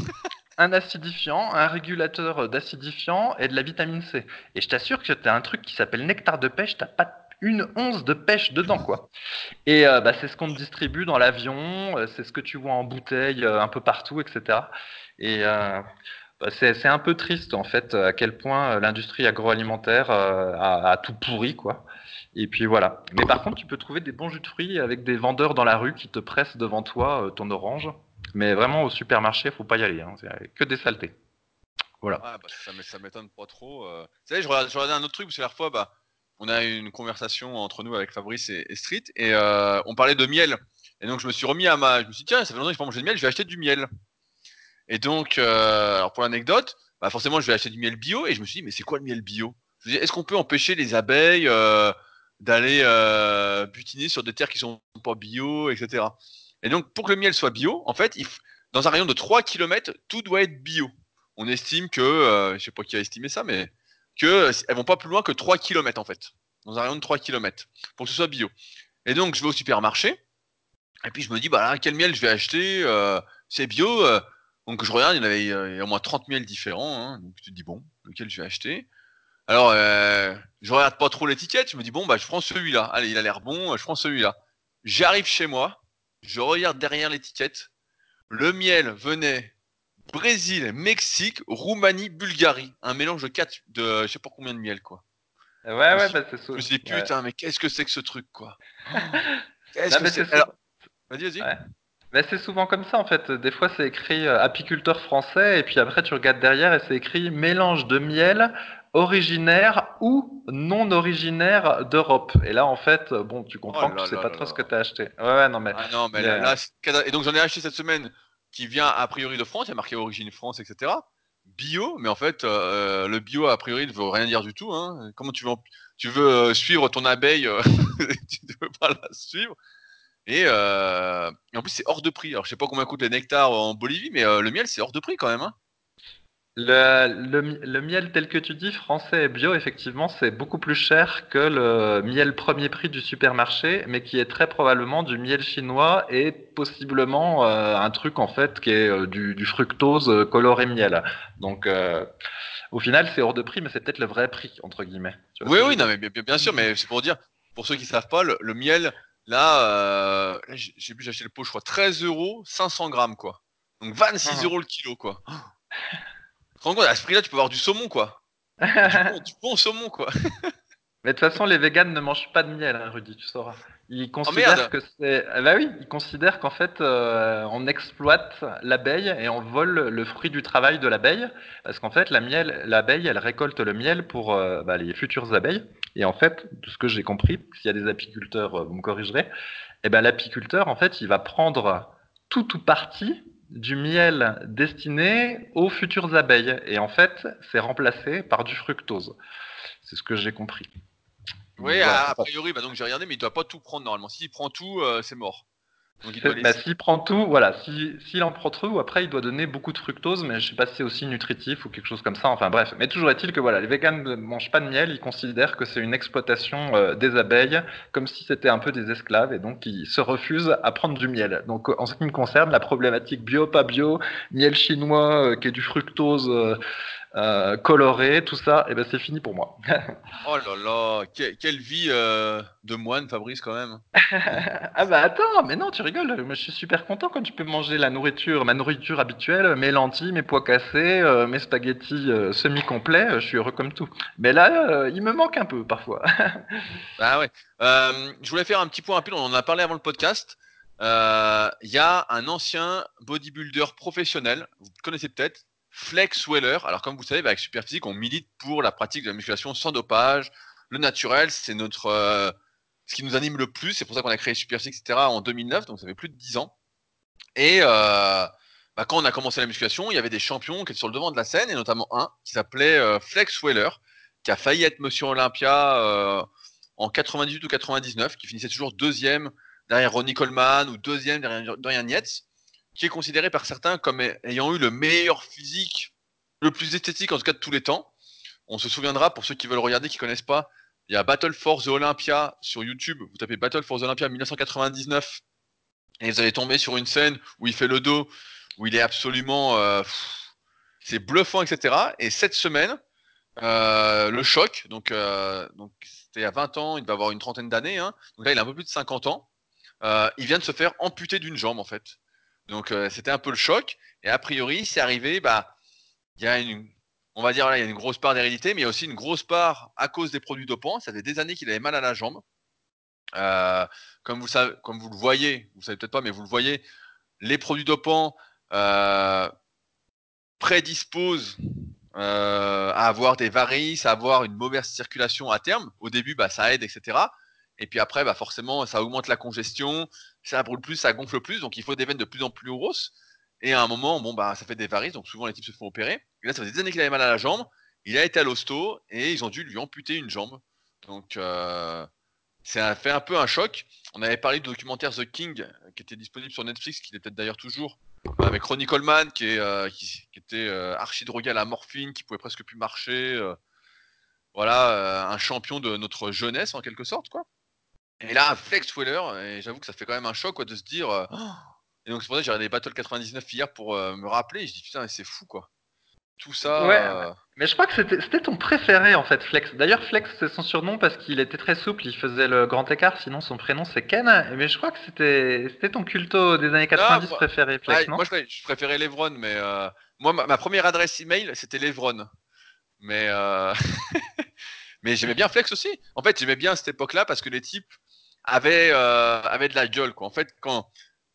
un acidifiant, un régulateur d'acidifiant et de la vitamine C. Et je t'assure que tu as un truc qui s'appelle nectar de pêche, t'as pas une once de pêche dedans, quoi. Et euh, bah, c'est ce qu'on te distribue dans l'avion, euh, c'est ce que tu vois en bouteille euh, un peu partout, etc. Et bah, c'est un peu triste, en fait, à quel point l'industrie agroalimentaire a, a, tout pourri, quoi. Et puis voilà. Mais par contre, tu peux trouver des bons jus de fruits avec des vendeurs dans la rue qui te pressent devant toi ton orange. Mais vraiment, au supermarché, faut pas y aller. Hein. C'est que des saletés. Voilà. bah, ça, m'étonne pas trop. Euh. Vous savez, je regardais, un autre truc, parce que la fois, bah, on a eu une conversation entre nous avec Fabrice et, Street, et euh, on parlait de miel. Et donc, je me suis remis à ma. Je me suis dit, tiens, ça fait longtemps que je pas manger de miel, je vais acheter du miel. Et donc, euh, pour l'anecdote, bah, forcément, je vais acheter du miel bio, et je me suis dit, mais c'est quoi le miel bio? Je me suis dit, est-ce qu'on peut empêcher les abeilles d'aller butiner sur des terres qui sont pas bio, etc. Et donc, pour que le miel soit bio, en fait, dans un rayon de 3 km, tout doit être bio. On estime que, euh, je ne sais pas qui a estimé ça, mais qu'elles ne vont pas plus loin que 3 km, en fait. Dans un rayon de 3 km, pour que ce soit bio. Et donc, je vais au supermarché, et puis je me dis, bah quel miel je vais acheter euh, C'est bio. Euh. donc, je regarde, il y en avait au moins 30 miels différents. Hein. donc, tu te dis, bon, lequel je vais acheter? Alors, je regarde pas trop l'étiquette, je me dis bon bah je prends celui-là. Allez, il a l'air bon, je prends celui-là. J'arrive chez moi, je regarde derrière l'étiquette. Le miel venait Brésil, Mexique, Roumanie, Bulgarie. Un mélange de quatre, de je sais pas combien de miel, quoi. Ouais, ouais, bah, c'est ça. Je me suis dit, putain, mais qu'est-ce que c'est que ce truc, quoi? Qu'est-ce que c'est Vas-y, vas-y. Mais c'est souvent comme ça en fait. Des fois c'est écrit euh, apiculteur français et puis après tu regardes derrière et c'est écrit mélange de miel originaire ou non originaire d'Europe. Et là, en fait, bon, tu comprends oh que tu sais pas trop ce que tu as acheté. Ouais, non, mais. Ah non, mais là, et donc j'en ai acheté cette semaine qui vient a priori de France, il y a marqué origine France, etc. Bio, mais en fait, euh, le bio a priori ne veut rien dire du tout. Hein. Comment tu veux, tu veux euh, suivre ton abeille, euh, tu ne veux pas la suivre. Et, en plus, c'est hors de prix. Alors, je sais pas combien coûte les nectars en Bolivie, mais le miel, c'est hors de prix quand même. Hein. Le, le, miel tel que tu dis, français et bio, effectivement, c'est beaucoup plus cher que le miel premier prix du supermarché, mais qui est très probablement du miel chinois et possiblement euh, un truc en fait qui est euh, du, fructose euh, coloré miel. Donc, au final, c'est hors de prix, mais c'est peut-être le vrai prix entre guillemets. Oui, oui, non, mais bien, sûr, mais c'est pour dire, pour ceux qui savent pas, le, miel, là, j'ai pu acheter le pot, je crois, 13 euros, 500 grammes, quoi. Donc 26 euros le kilo, quoi. En gros, à ce prix-là, tu peux avoir du saumon, quoi. du, bon, saumon, quoi. Mais de toute façon, les véganes ne mangent pas de miel, hein, Rudy, tu sauras. Ils oh, considèrent que c'est. Ah bah oui, ils considèrent qu'en fait, euh, on exploite l'abeille et on vole le fruit du travail de l'abeille, parce qu'en fait, la miel, l'abeille, elle récolte le miel pour euh, bah, les futures abeilles. Et en fait, de ce que j'ai compris, s'il y a des apiculteurs, euh, vous me corrigerez, eh ben l'apiculteur, en fait, il va prendre tout ou partie du miel destiné aux futures abeilles. Et en fait, c'est remplacé par du fructose. C'est ce que j'ai compris. Oui, a, priori, bah donc j'ai regardé, mais il doit pas tout prendre normalement. S'il prend tout, c'est mort. Bah, s'il prend tout, voilà, s'il en prend trop, après il doit donner beaucoup de fructose, mais je sais pas si c'est aussi nutritif ou quelque chose comme ça. Enfin bref, mais toujours est-il que voilà, les véganes ne mangent pas de miel, ils considèrent que c'est une exploitation euh, des abeilles, comme si c'était un peu des esclaves, et donc ils se refusent à prendre du miel. Donc en ce qui me concerne, la problématique bio, pas bio, miel chinois euh, qui est du fructose. Euh, coloré, tout ça, et eh ben c'est fini pour moi. oh là là, quelle vie de moine, Fabrice, quand même. ah bah attends, mais non, tu rigoles. Je suis super content quand tu peux manger la nourriture, ma nourriture habituelle, mes lentilles, mes pois cassés, euh, mes spaghettis euh, semi-complets. Euh, je suis heureux comme tout. Mais là, il me manque un peu parfois. bah ouais. je voulais faire un petit point rapide. On en a parlé avant le podcast. Il y a un ancien bodybuilder professionnel, vous connaissez peut-être, Flex Weller. Alors comme vous savez, bah, avec Superphysique, on milite pour la pratique de la musculation sans dopage. Le naturel, c'est notre ce qui nous anime le plus. C'est pour ça qu'on a créé Super Six, etc. en 2009, donc ça fait plus de 10 ans. Et euh, bah, quand on a commencé la musculation, il y avait des champions qui étaient sur le devant de la scène, et notamment un qui s'appelait euh, Flex Weller, qui a failli être Monsieur Olympia euh, en 98 ou 99, qui finissait toujours deuxième derrière Ronnie Coleman ou deuxième derrière Dorian Yates, qui est considéré par certains comme ayant eu le meilleur physique, le plus esthétique en tout cas de tous les temps. On se souviendra, pour ceux qui veulent regarder, qui connaissent pas, il y a Battle for the Olympia sur YouTube. Vous tapez Battle for the Olympia 1999 et vous allez tomber sur une scène où il fait le dos, où il est absolument, euh, c'est bluffant, etc. Et cette semaine, euh, le choc, donc euh, donc c'était a 20 ans, il va avoir une trentaine d'années, hein. donc là il a un peu plus de 50 ans. il vient de se faire amputer d'une jambe en fait. Donc c'était un peu le choc. Et a priori, c'est arrivé, bah il y a une, on va dire, là, il y a une grosse part d'hérédité, mais il y a aussi une grosse part à cause des produits dopants. Ça fait des années qu'il avait mal à la jambe. Euh, comme, vous savez, comme vous le voyez, vous savez peut-être pas, mais vous le voyez, les produits dopants euh, prédisposent euh, à avoir des varices, à avoir une mauvaise circulation à terme. Au début, bah, ça aide, etc. Et puis après, bah, forcément, ça augmente la congestion, ça brûle plus, ça gonfle plus, donc il faut des veines de plus en plus grosses. Et à un moment, bon, bah, ça fait des varices, donc souvent les types se font opérer. Et là, ça faisait des années qu'il avait mal à la jambe. Il a été à l'hosto et ils ont dû lui amputer une jambe. Donc, euh, ça fait un peu un choc. On avait parlé du documentaire The King, qui était disponible sur Netflix, qui est peut-être d'ailleurs toujours, avec Ronnie Coleman, qui, est, euh, qui, était euh, archi drogué à la morphine, qui pouvait presque plus marcher. voilà, un champion de notre jeunesse en quelque sorte, quoi. Et là, Flex Weller, et j'avoue que ça fait quand même un choc quoi, de se dire. Oh, et donc c'est pour ça que j'ai regardé Battle 99 hier pour euh, me rappeler. Et je dis putain, c'est fou quoi. Tout ça. Ouais, euh, mais je crois que c'était ton préféré en fait, Flex. D'ailleurs, Flex c'est son surnom parce qu'il était très souple, il faisait le grand écart. Sinon, son prénom c'est Ken. Mais je crois que c'était ton culto des années 90 préféré, Flex. non? moi, je, préférais Levron, mais euh, moi, ma, première adresse email c'était Levron. Mais mais j'aimais bien Flex aussi. En fait, j'aimais bien cette époque-là parce que les types avaient avaient de la gueule quoi. En fait, quand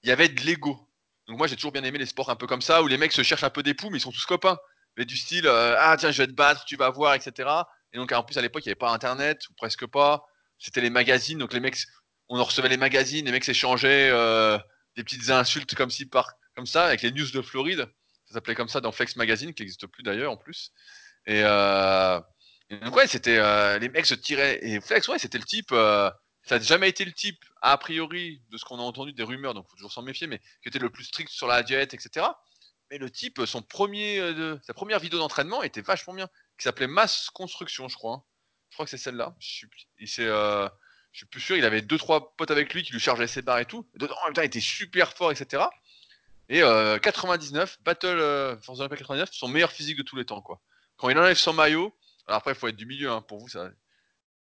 il y avait de l'ego. Donc moi j'ai toujours bien aimé les sports un peu comme ça où les mecs se cherchent un peu des poux mais ils sont tous copains. Mais du style euh, ah tiens je vais te battre, tu vas voir, etc. Et donc en plus à l'époque il n'y avait pas internet ou presque pas. C'était les magazines donc les mecs on en recevait les magazines, les mecs s'échangeaient euh, des petites insultes comme si par comme ça avec les news de Floride. Ça s'appelait comme ça dans Flex Magazine qui n'existe plus d'ailleurs en plus. Et, euh, et donc ouais c'était les mecs se tiraient et Flex ouais c'était le type ça n'a jamais été le type, a priori, de ce qu'on a entendu des rumeurs, donc il faut toujours s'en méfier, mais qui était le plus strict sur la diète, etc. Mais le type, son premier, euh, sa première vidéo d'entraînement était vachement bien, qui s'appelait Masse Construction, je crois. Hein. Je crois que c'est celle-là. Je suis, euh, suis plus sûr. Il avait deux trois potes avec lui qui lui chargeaient ses barres et tout. en même temps, il était super fort, etc. Et 99, euh, Battle Force Olympia 99, son meilleur physique de tous les temps, quoi. Quand il enlève son maillot, alors après, il faut être du milieu, hein, pour vous, ça,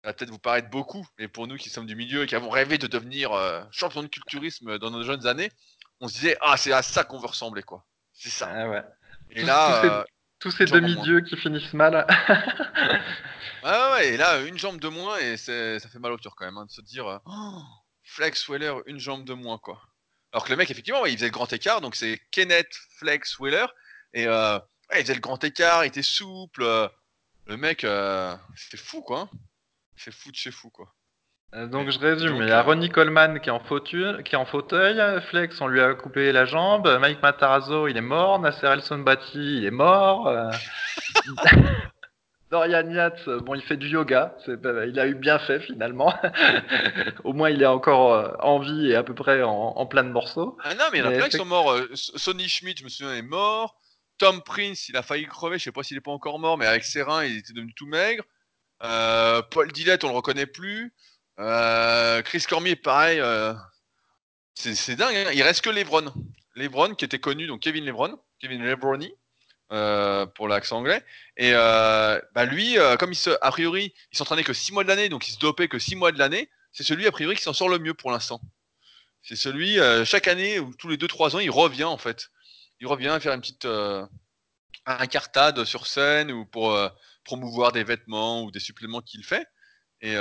ça va peut-être vous paraître beaucoup, mais pour nous qui sommes du milieu et qui avons rêvé de devenir euh, champion de culturisme dans nos jeunes années, on se disait ah c'est à ça qu'on veut ressembler quoi. C'est ça. Ah ouais. Et là, tous ces, euh, demi-dieux qui finissent mal. ah ouais, et là une jambe de moins et ça fait mal au cœur quand même hein, de se dire euh, oh, Flex Weller une jambe de moins quoi. Alors que le mec effectivement il faisait le grand écart donc c'est Kenneth Flex Weller et il faisait le grand écart, il était souple. le mec c'était fou quoi. C'est fou de chez fou, quoi. Euh, donc je résume, il y a euh, Ronnie Coleman qui est, en fauteuil, qui est en fauteuil, Flex on lui a coupé la jambe, Mike Matarazzo il est mort, Nasser El Sonbati il est mort. Euh. Dorian Yates, bon, il fait du yoga. Il a eu bien fait finalement. Au moins, il est encore en vie et à peu près en, plein de morceaux. Ah non, mais il y en a plein qui sont morts. Sonny Schmidt, je me souviens, est mort. Tom Prince, il a failli crever. Je sais pas s'il est pas encore mort, mais avec ses reins, il était devenu tout maigre. Paul Dillette, on le reconnaît plus. Chris Cormier, pareil. c'est dingue. Hein. il reste que Lebron. Lebron, qui était connu, donc Kevin Lebron, Kevin Lebroni, euh, pour l'accent anglais. Et euh, bah lui, euh, comme il se, a priori, il s'entraînait que 6 mois de l'année, donc il se dopait que 6 mois de l'année, c'est celui, a priori, qui s'en sort le mieux pour l'instant. C'est celui, chaque année, ou tous les 2-3 ans, il revient, en fait. Il revient faire une petite incartade sur scène, ou pour promouvoir des vêtements, ou des suppléments qu'il fait. Et,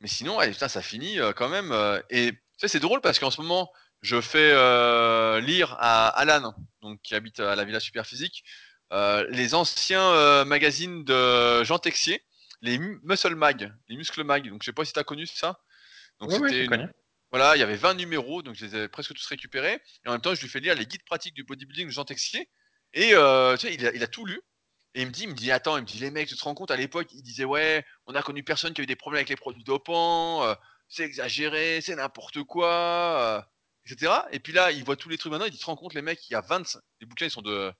mais sinon, ça finit quand même. et c'est drôle parce qu'en ce moment, je fais euh, lire à Alan, donc qui habite à la Villa Superphysique, euh, les anciens euh, magazines de Jean Texier, les Muscle Mag, les Muscle Mag. Donc je sais pas si tu as connu ça. Donc c'était voilà, il y avait 20 numéros, donc je les presque tous récupérés. Et en même temps, je lui fais lire les guides pratiques du bodybuilding de Jean Texier. Et tu sais, il, a, tout lu. Et il me dit, il me dit, attends, il me dit, les mecs, tu te rends compte, à l'époque, il disait, ouais, on a connu personne qui a eu des problèmes avec les produits dopants, c'est exagéré, c'est n'importe quoi etc. Et puis là, il voit tous les trucs maintenant, il se rend compte, les mecs, il y a 20, les bouquins, ils sont de,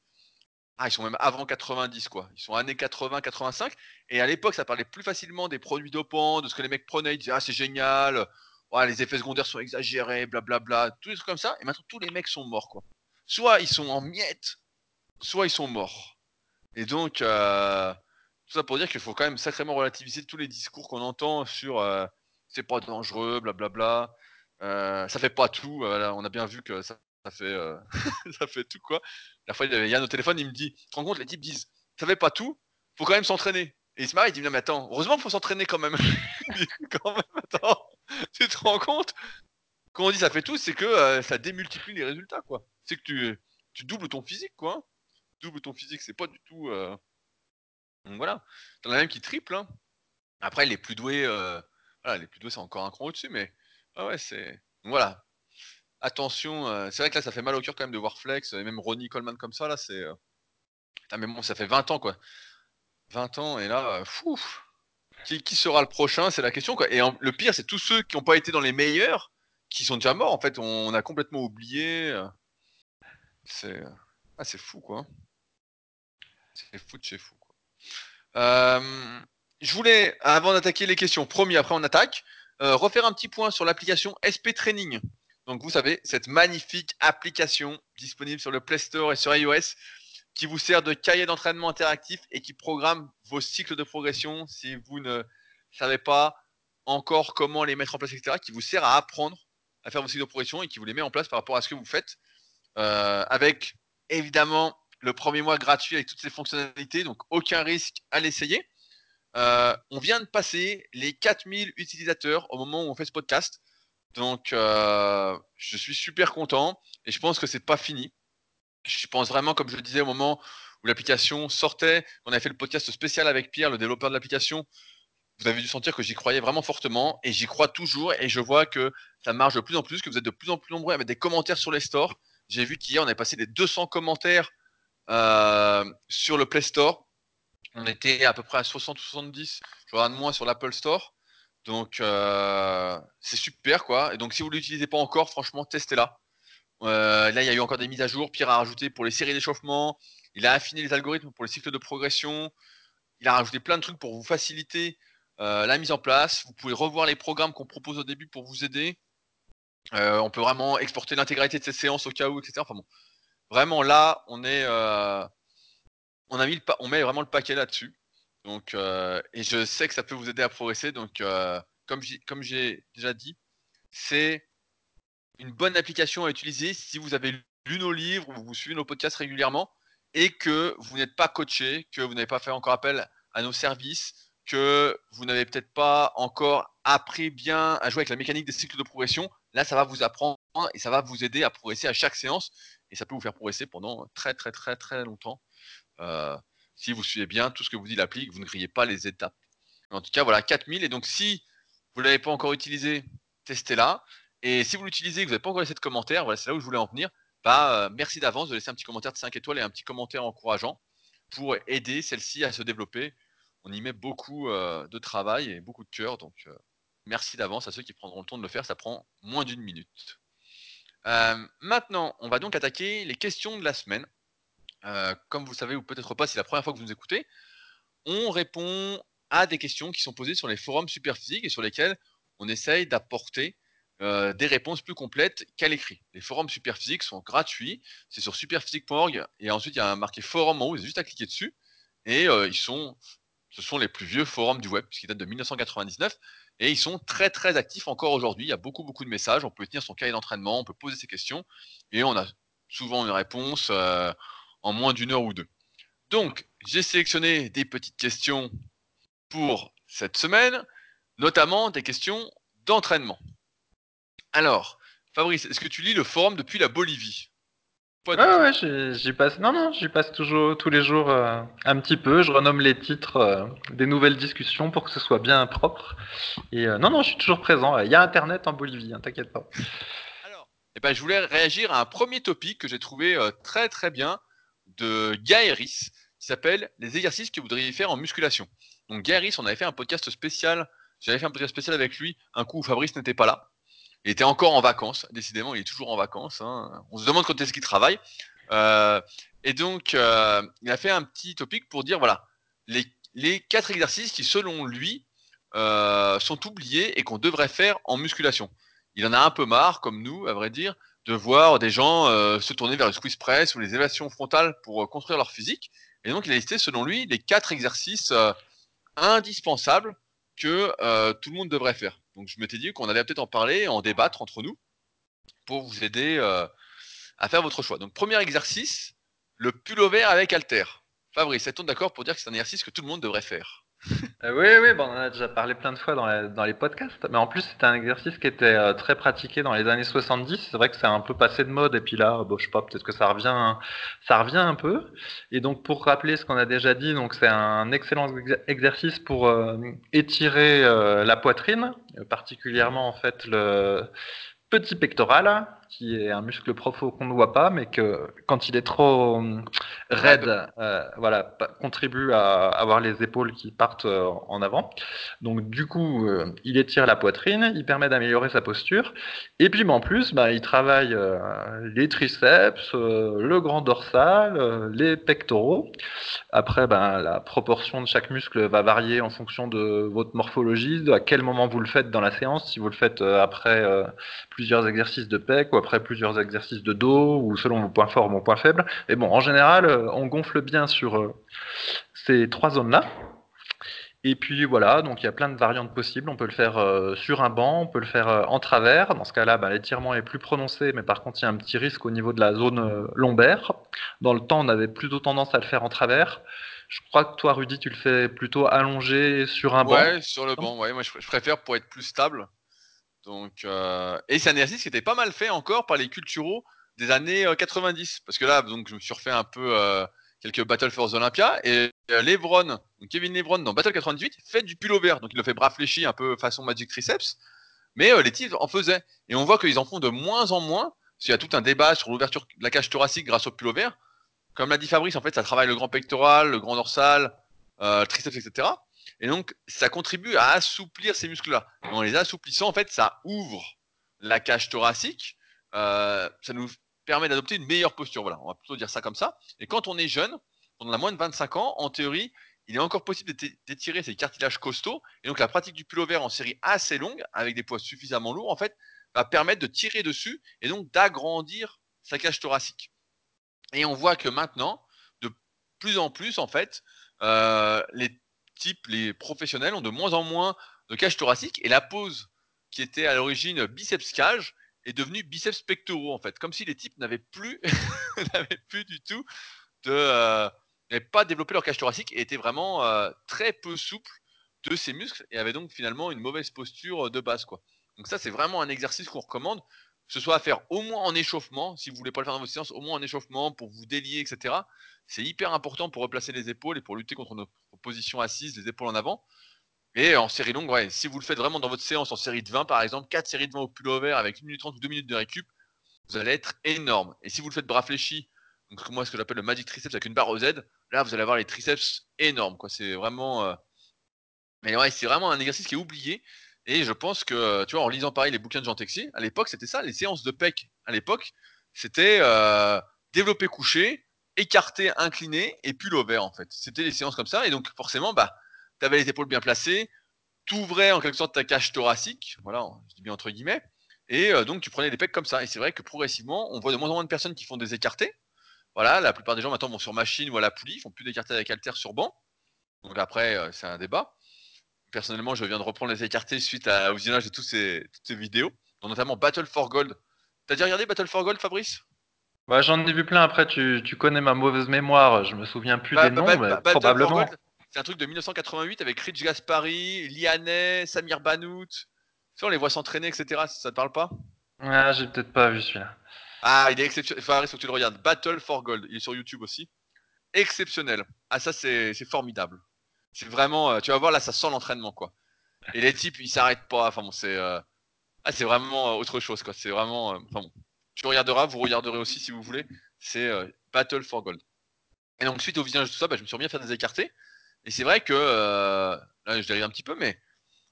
ah, ils sont même avant 90, quoi. Ils sont années 80, 85. Et à l'époque, ça parlait plus facilement des produits dopants, de ce que les mecs prenaient. Ils disaient, ah, c'est génial. les effets secondaires sont exagérés, blablabla. Tous les trucs comme ça. Et maintenant, tous les mecs sont morts, quoi. Soit ils sont en miettes, soit ils sont morts. Et donc, euh, tout ça pour dire qu'il faut quand même sacrément relativiser tous les discours qu'on entend sur euh, c'est pas dangereux, blablabla. Euh, ça fait pas tout. Euh, on a bien vu que ça, fait, ça fait tout quoi. La fois, il y avait Yann au téléphone, il me dit Tu te rends compte, les types disent Ça fait pas tout, faut quand même s'entraîner. Et il se marre, il dit Non, mais attends, heureusement qu'il faut s'entraîner quand même. quand même, attends, tu te rends compte? Quand on dit ça fait tout, c'est que ça démultiplie les résultats quoi. C'est que tu, tu doubles ton physique quoi. Double ton physique, c'est pas du tout. Donc voilà. T'en as même qui triple. Hein. Après, les plus doués, voilà, les plus doués, c'est encore un cran au-dessus, mais ah ouais, c'est. Voilà. Attention, euh, c'est vrai que là, ça fait mal au cœur quand même de voir Flex, et même Ronnie Coleman comme ça, là, c'est. Euh, mais bon, ça fait 20 ans, quoi. 20 ans, et là, euh, fou. Qui, qui, sera le prochain C'est la question, quoi. Et le pire, c'est tous ceux qui n'ont pas été dans les meilleurs, qui sont déjà morts, en fait. On, a complètement oublié. C'est. Ah, c'est fou, quoi. C'est fou de chez fou, quoi. je voulais, avant d'attaquer les questions, promis, après on attaque. Euh, refaire un petit point sur l'application SP Training. Donc vous savez, cette magnifique application disponible sur le Play Store et sur iOS qui vous sert de cahier d'entraînement interactif et qui programme vos cycles de progression si vous ne savez pas encore comment les mettre en place, etc. Qui vous sert à apprendre à faire vos cycles de progression et qui vous les met en place par rapport à ce que vous faites. Euh, avec évidemment le premier mois gratuit avec toutes ces fonctionnalités, donc aucun risque à l'essayer. Euh, on vient de passer les 4000 utilisateurs au moment où on fait ce podcast. Donc, euh, je suis super content et je pense que c'est pas fini. Je pense vraiment, comme je le disais au moment où l'application sortait, on avait fait le podcast spécial avec Pierre, le développeur de l'application. Vous avez dû sentir que j'y croyais vraiment fortement et j'y crois toujours et je vois que ça marche de plus en plus, que vous êtes de plus en plus nombreux à mettre des commentaires sur les stores. J'ai vu qu'hier on avait passé des 200 commentaires euh, sur le Play Store on était à peu près à 60 ou 70, je de moins sur l'Apple Store. Donc euh, c'est super quoi. Et donc si vous ne l'utilisez pas encore, franchement, testez-la. Euh, là, il y a eu encore des mises à jour. Pierre a rajouté pour les séries d'échauffement. Il a affiné les algorithmes pour les cycles de progression. Il a rajouté plein de trucs pour vous faciliter la mise en place. Vous pouvez revoir les programmes qu'on propose au début pour vous aider. on peut vraiment exporter l'intégralité de ces séances au cas où, etc. Enfin bon, vraiment là, le on met vraiment le paquet là-dessus. Donc, euh, et je sais que ça peut vous aider à progresser. Donc, euh, comme j'ai déjà dit, c'est une bonne application à utiliser si vous avez lu nos livres ou vous suivez nos podcasts régulièrement et que vous n'êtes pas coaché, que vous n'avez pas fait encore appel à nos services, que vous n'avez peut-être pas encore appris bien à jouer avec la mécanique des cycles de progression. Là, ça va vous apprendre et ça va vous aider à progresser à chaque séance et ça peut vous faire progresser pendant très très très très longtemps. Euh, si vous suivez bien tout ce que vous dit l'appli, vous ne grillez pas les étapes. En tout cas, voilà, 4000. Et donc, si vous ne l'avez pas encore utilisé, testez-la. Et si vous l'utilisez et que vous n'avez pas encore laissé de commentaire, voilà, c'est là où je voulais en venir. Bah, euh, merci d'avance de laisser un petit commentaire de 5 étoiles et un petit commentaire encourageant pour aider celle-ci à se développer on y met beaucoup de travail et beaucoup de cœur. Donc, merci d'avance à ceux qui prendront le temps de le faire. Ça prend moins d'une minute. Maintenant, on va donc attaquer les questions de la semaine. comme vous le savez, ou peut-être pas, c'est la première fois que vous nous écoutez, on répond à des questions qui sont posées sur les forums Superphysique et sur lesquels on essaye d'apporter des réponses plus complètes qu'à l'écrit. Les forums Superphysique sont gratuits, c'est sur superphysique.org et ensuite il y a un marqué forum en haut, avez juste à cliquer dessus et ils sont, ce sont les plus vieux forums du web puisqu'ils datent de 1999 et ils sont très très actifs encore aujourd'hui. Il y a beaucoup beaucoup de messages, on peut tenir son cahier d'entraînement, on peut poser ses questions et on a souvent une réponse en moins d'une heure ou deux. Donc j'ai sélectionné des petites questions pour cette semaine, notamment des questions d'entraînement. Alors, Fabrice, est-ce que tu lis le forum depuis la Bolivie? Ouais, ouais, j'y passe. Non, non, j'y passe toujours tous les jours euh, un petit peu. Je renomme les titres euh, des nouvelles discussions pour que ce soit bien propre. Et euh, non, non, je suis toujours présent. Il y a Internet en Bolivie, hein, t'inquiète pas. Alors, eh ben, je voulais réagir à un premier topic que j'ai trouvé très très bien de Gaëris qui s'appelle les exercices que vous devriez faire en musculation. Donc Gaëris, on avait fait un podcast spécial. J'avais fait un podcast spécial avec lui un coup où Fabrice n'était pas là. Il était encore en vacances, décidément, il est toujours en vacances. Hein. On se demande quand est-ce qu'il travaille. Euh, et donc, euh, il a fait un petit topic pour dire voilà, les, quatre exercices qui, selon lui, euh, sont oubliés et qu'on devrait faire en musculation. Il en a un peu marre, comme nous, à vrai dire, de voir des gens se tourner vers le squeeze press ou les élévations frontales pour construire leur physique. Et donc, il a listé, selon lui, les quatre exercices indispensables que tout le monde devrait faire. Donc je m'étais dit qu'on allait peut-être en parler, en débattre entre nous, pour vous aider euh, à faire votre choix. Donc premier exercice, le pullover avec halter. Fabrice, est-on d'accord pour dire que c'est un exercice que tout le monde devrait faire? Euh, oui, oui, bon, on en a déjà parlé plein de fois dans, les podcasts, mais en plus c'est un exercice qui était euh, très pratiqué dans les années 70. C'est vrai que c'est un peu passé de mode, et puis là, bon, je sais pas, peut-être que ça revient, ça revient un peu. Et donc pour rappeler ce qu'on a déjà dit, c'est un excellent exercice pour euh, étirer la poitrine, particulièrement en fait le petit pectoral, qui est un muscle profond qu'on ne voit pas, mais que quand il est trop euh, raide, euh, voilà, contribue à avoir les épaules qui partent euh, en avant. Donc du coup, il étire la poitrine, il permet d'améliorer sa posture, et puis en plus, bah, il travaille les triceps, le grand dorsal, les pectoraux. Après, bah, la proportion de chaque muscle va varier en fonction de votre morphologie, à quel moment vous le faites dans la séance, si vous le faites après plusieurs exercices de pec ou après plusieurs exercices de dos ou selon vos points forts ou vos points faibles. Et bon, en général, euh, on gonfle bien sur euh, ces trois zones-là. Et puis voilà, donc il y a plein de variantes possibles. On peut le faire euh, sur un banc, on peut le faire en travers. Dans ce cas-là, bah, l'étirement est plus prononcé, mais par contre, il y a un petit risque au niveau de la zone lombaire. Dans le temps, on avait plutôt tendance à le faire en travers. Je crois que toi, Rudy, tu le fais plutôt allongé sur un banc. Ouais, sur le banc. Ouais, moi, je préfère pour être plus stable. Donc, euh, et c'est un exercice qui était pas mal fait encore par les culturaux des années 90. Euh, Parce que là, donc, je me suis refait un peu euh, quelques Battle Force Olympia. Et Lebron, Kevin Lebron dans Battle 98, fait du pullover. Donc il le fait bras fléchi, un peu façon Magic Triceps. Mais les types en faisaient. Et on voit qu'ils en font de moins en moins. Parce y a tout un débat sur l'ouverture de la cage thoracique grâce au pullover. Comme l'a dit Fabrice, en fait, ça travaille le grand pectoral, le grand dorsal, triceps, etc. Et donc, ça contribue à assouplir ces muscles-là. En les assouplissant, en fait, ça ouvre la cage thoracique. Euh, ça nous permet d'adopter une meilleure posture. Voilà, on va plutôt dire ça comme ça. Et quand on est jeune, on a moins de 25 ans, en théorie, il est encore possible d'étirer ces cartilages costauds. Et donc, la pratique du pullover en série assez longue, avec des poids suffisamment lourds, en fait, va permettre de tirer dessus et donc d'agrandir sa cage thoracique. Et on voit que maintenant, de plus en plus, en fait, euh, les type les professionnels ont de moins en moins de cage thoracique et la pose qui était à l'origine biceps cage est devenue biceps pectoraux en fait, comme si les types n'avaient plus, du tout de, euh, n'avaient pas développé leur cage thoracique et étaient vraiment euh, très peu souples de ces muscles et avaient donc finalement une mauvaise posture de base quoi. Donc ça c'est vraiment un exercice qu'on recommande, que ce soit à faire au moins en échauffement, si vous voulez pas le faire dans votre séance, au moins en échauffement pour vous délier, etc. C'est hyper important pour replacer les épaules et pour lutter contre notre position assise, les épaules en avant. Et en série longue, ouais, si vous le faites vraiment dans votre séance en série de 20 par exemple, 4 séries de 20 au pullover avec 1 minute 30 ou 2 minutes de récup, vous allez être énorme. Et si vous le faites bras fléchis, donc moi ce que j'appelle le magic triceps avec une barre Z, là vous allez avoir les triceps énormes. Quoi. C'est vraiment, euh, Mais ouais, c'est vraiment un exercice qui est oublié. Et je pense que, tu vois, en lisant pareil les bouquins de Jean Texier, à l'époque, c'était ça, les séances de PEC, à l'époque, c'était euh, développer couché, écarté, incliné, et puis l'over, en fait. C'était des séances comme ça, et donc forcément, bah, tu avais les épaules bien placées, tu ouvrais en quelque sorte ta cage thoracique, voilà, je dis bien entre guillemets, et euh, donc tu prenais des pecs comme ça. Et c'est vrai que progressivement, on voit de moins en moins de personnes qui font des écartés. Voilà, la plupart des gens maintenant vont sur machine ou à la poulie, ils font plus d'écartés avec halter sur banc. Donc après, euh, c'est un débat personnellement, je viens de reprendre les écartés suite à, au visionnage de toutes ces, vidéos, dont notamment Battle for Gold. T'as déjà regardé Battle for Gold, Fabrice? Bah, J'en ai vu plein. Après, tu, connais ma mauvaise mémoire. Je me souviens plus bah, des bah, noms, mais probablement. C'est un truc de 1988 avec Rich Gaspari, Lianet, Samir Banout. Tu on les voit s'entraîner, etc. Ça te parle pas? Ah, j'ai peut-être pas vu celui-là. Ah, il est exceptionnel. Fabrice, faut que tu le regardes. Battle for Gold. Il est sur YouTube aussi. Exceptionnel. Ah, ça, c'est formidable. C'est vraiment, euh, tu vas voir là, ça sent l'entraînement quoi. Et les types, ils s'arrêtent pas. Enfin bon, c'est, euh, ah, c'est vraiment euh, autre chose quoi. C'est vraiment, enfin bon, tu regarderas, vous regarderez aussi si vous voulez. C'est Battle for Gold. Et donc suite au visionnage de tout ça, bah, je me suis remis à faire des écartés. Et c'est vrai que là, je dérive un petit peu, mais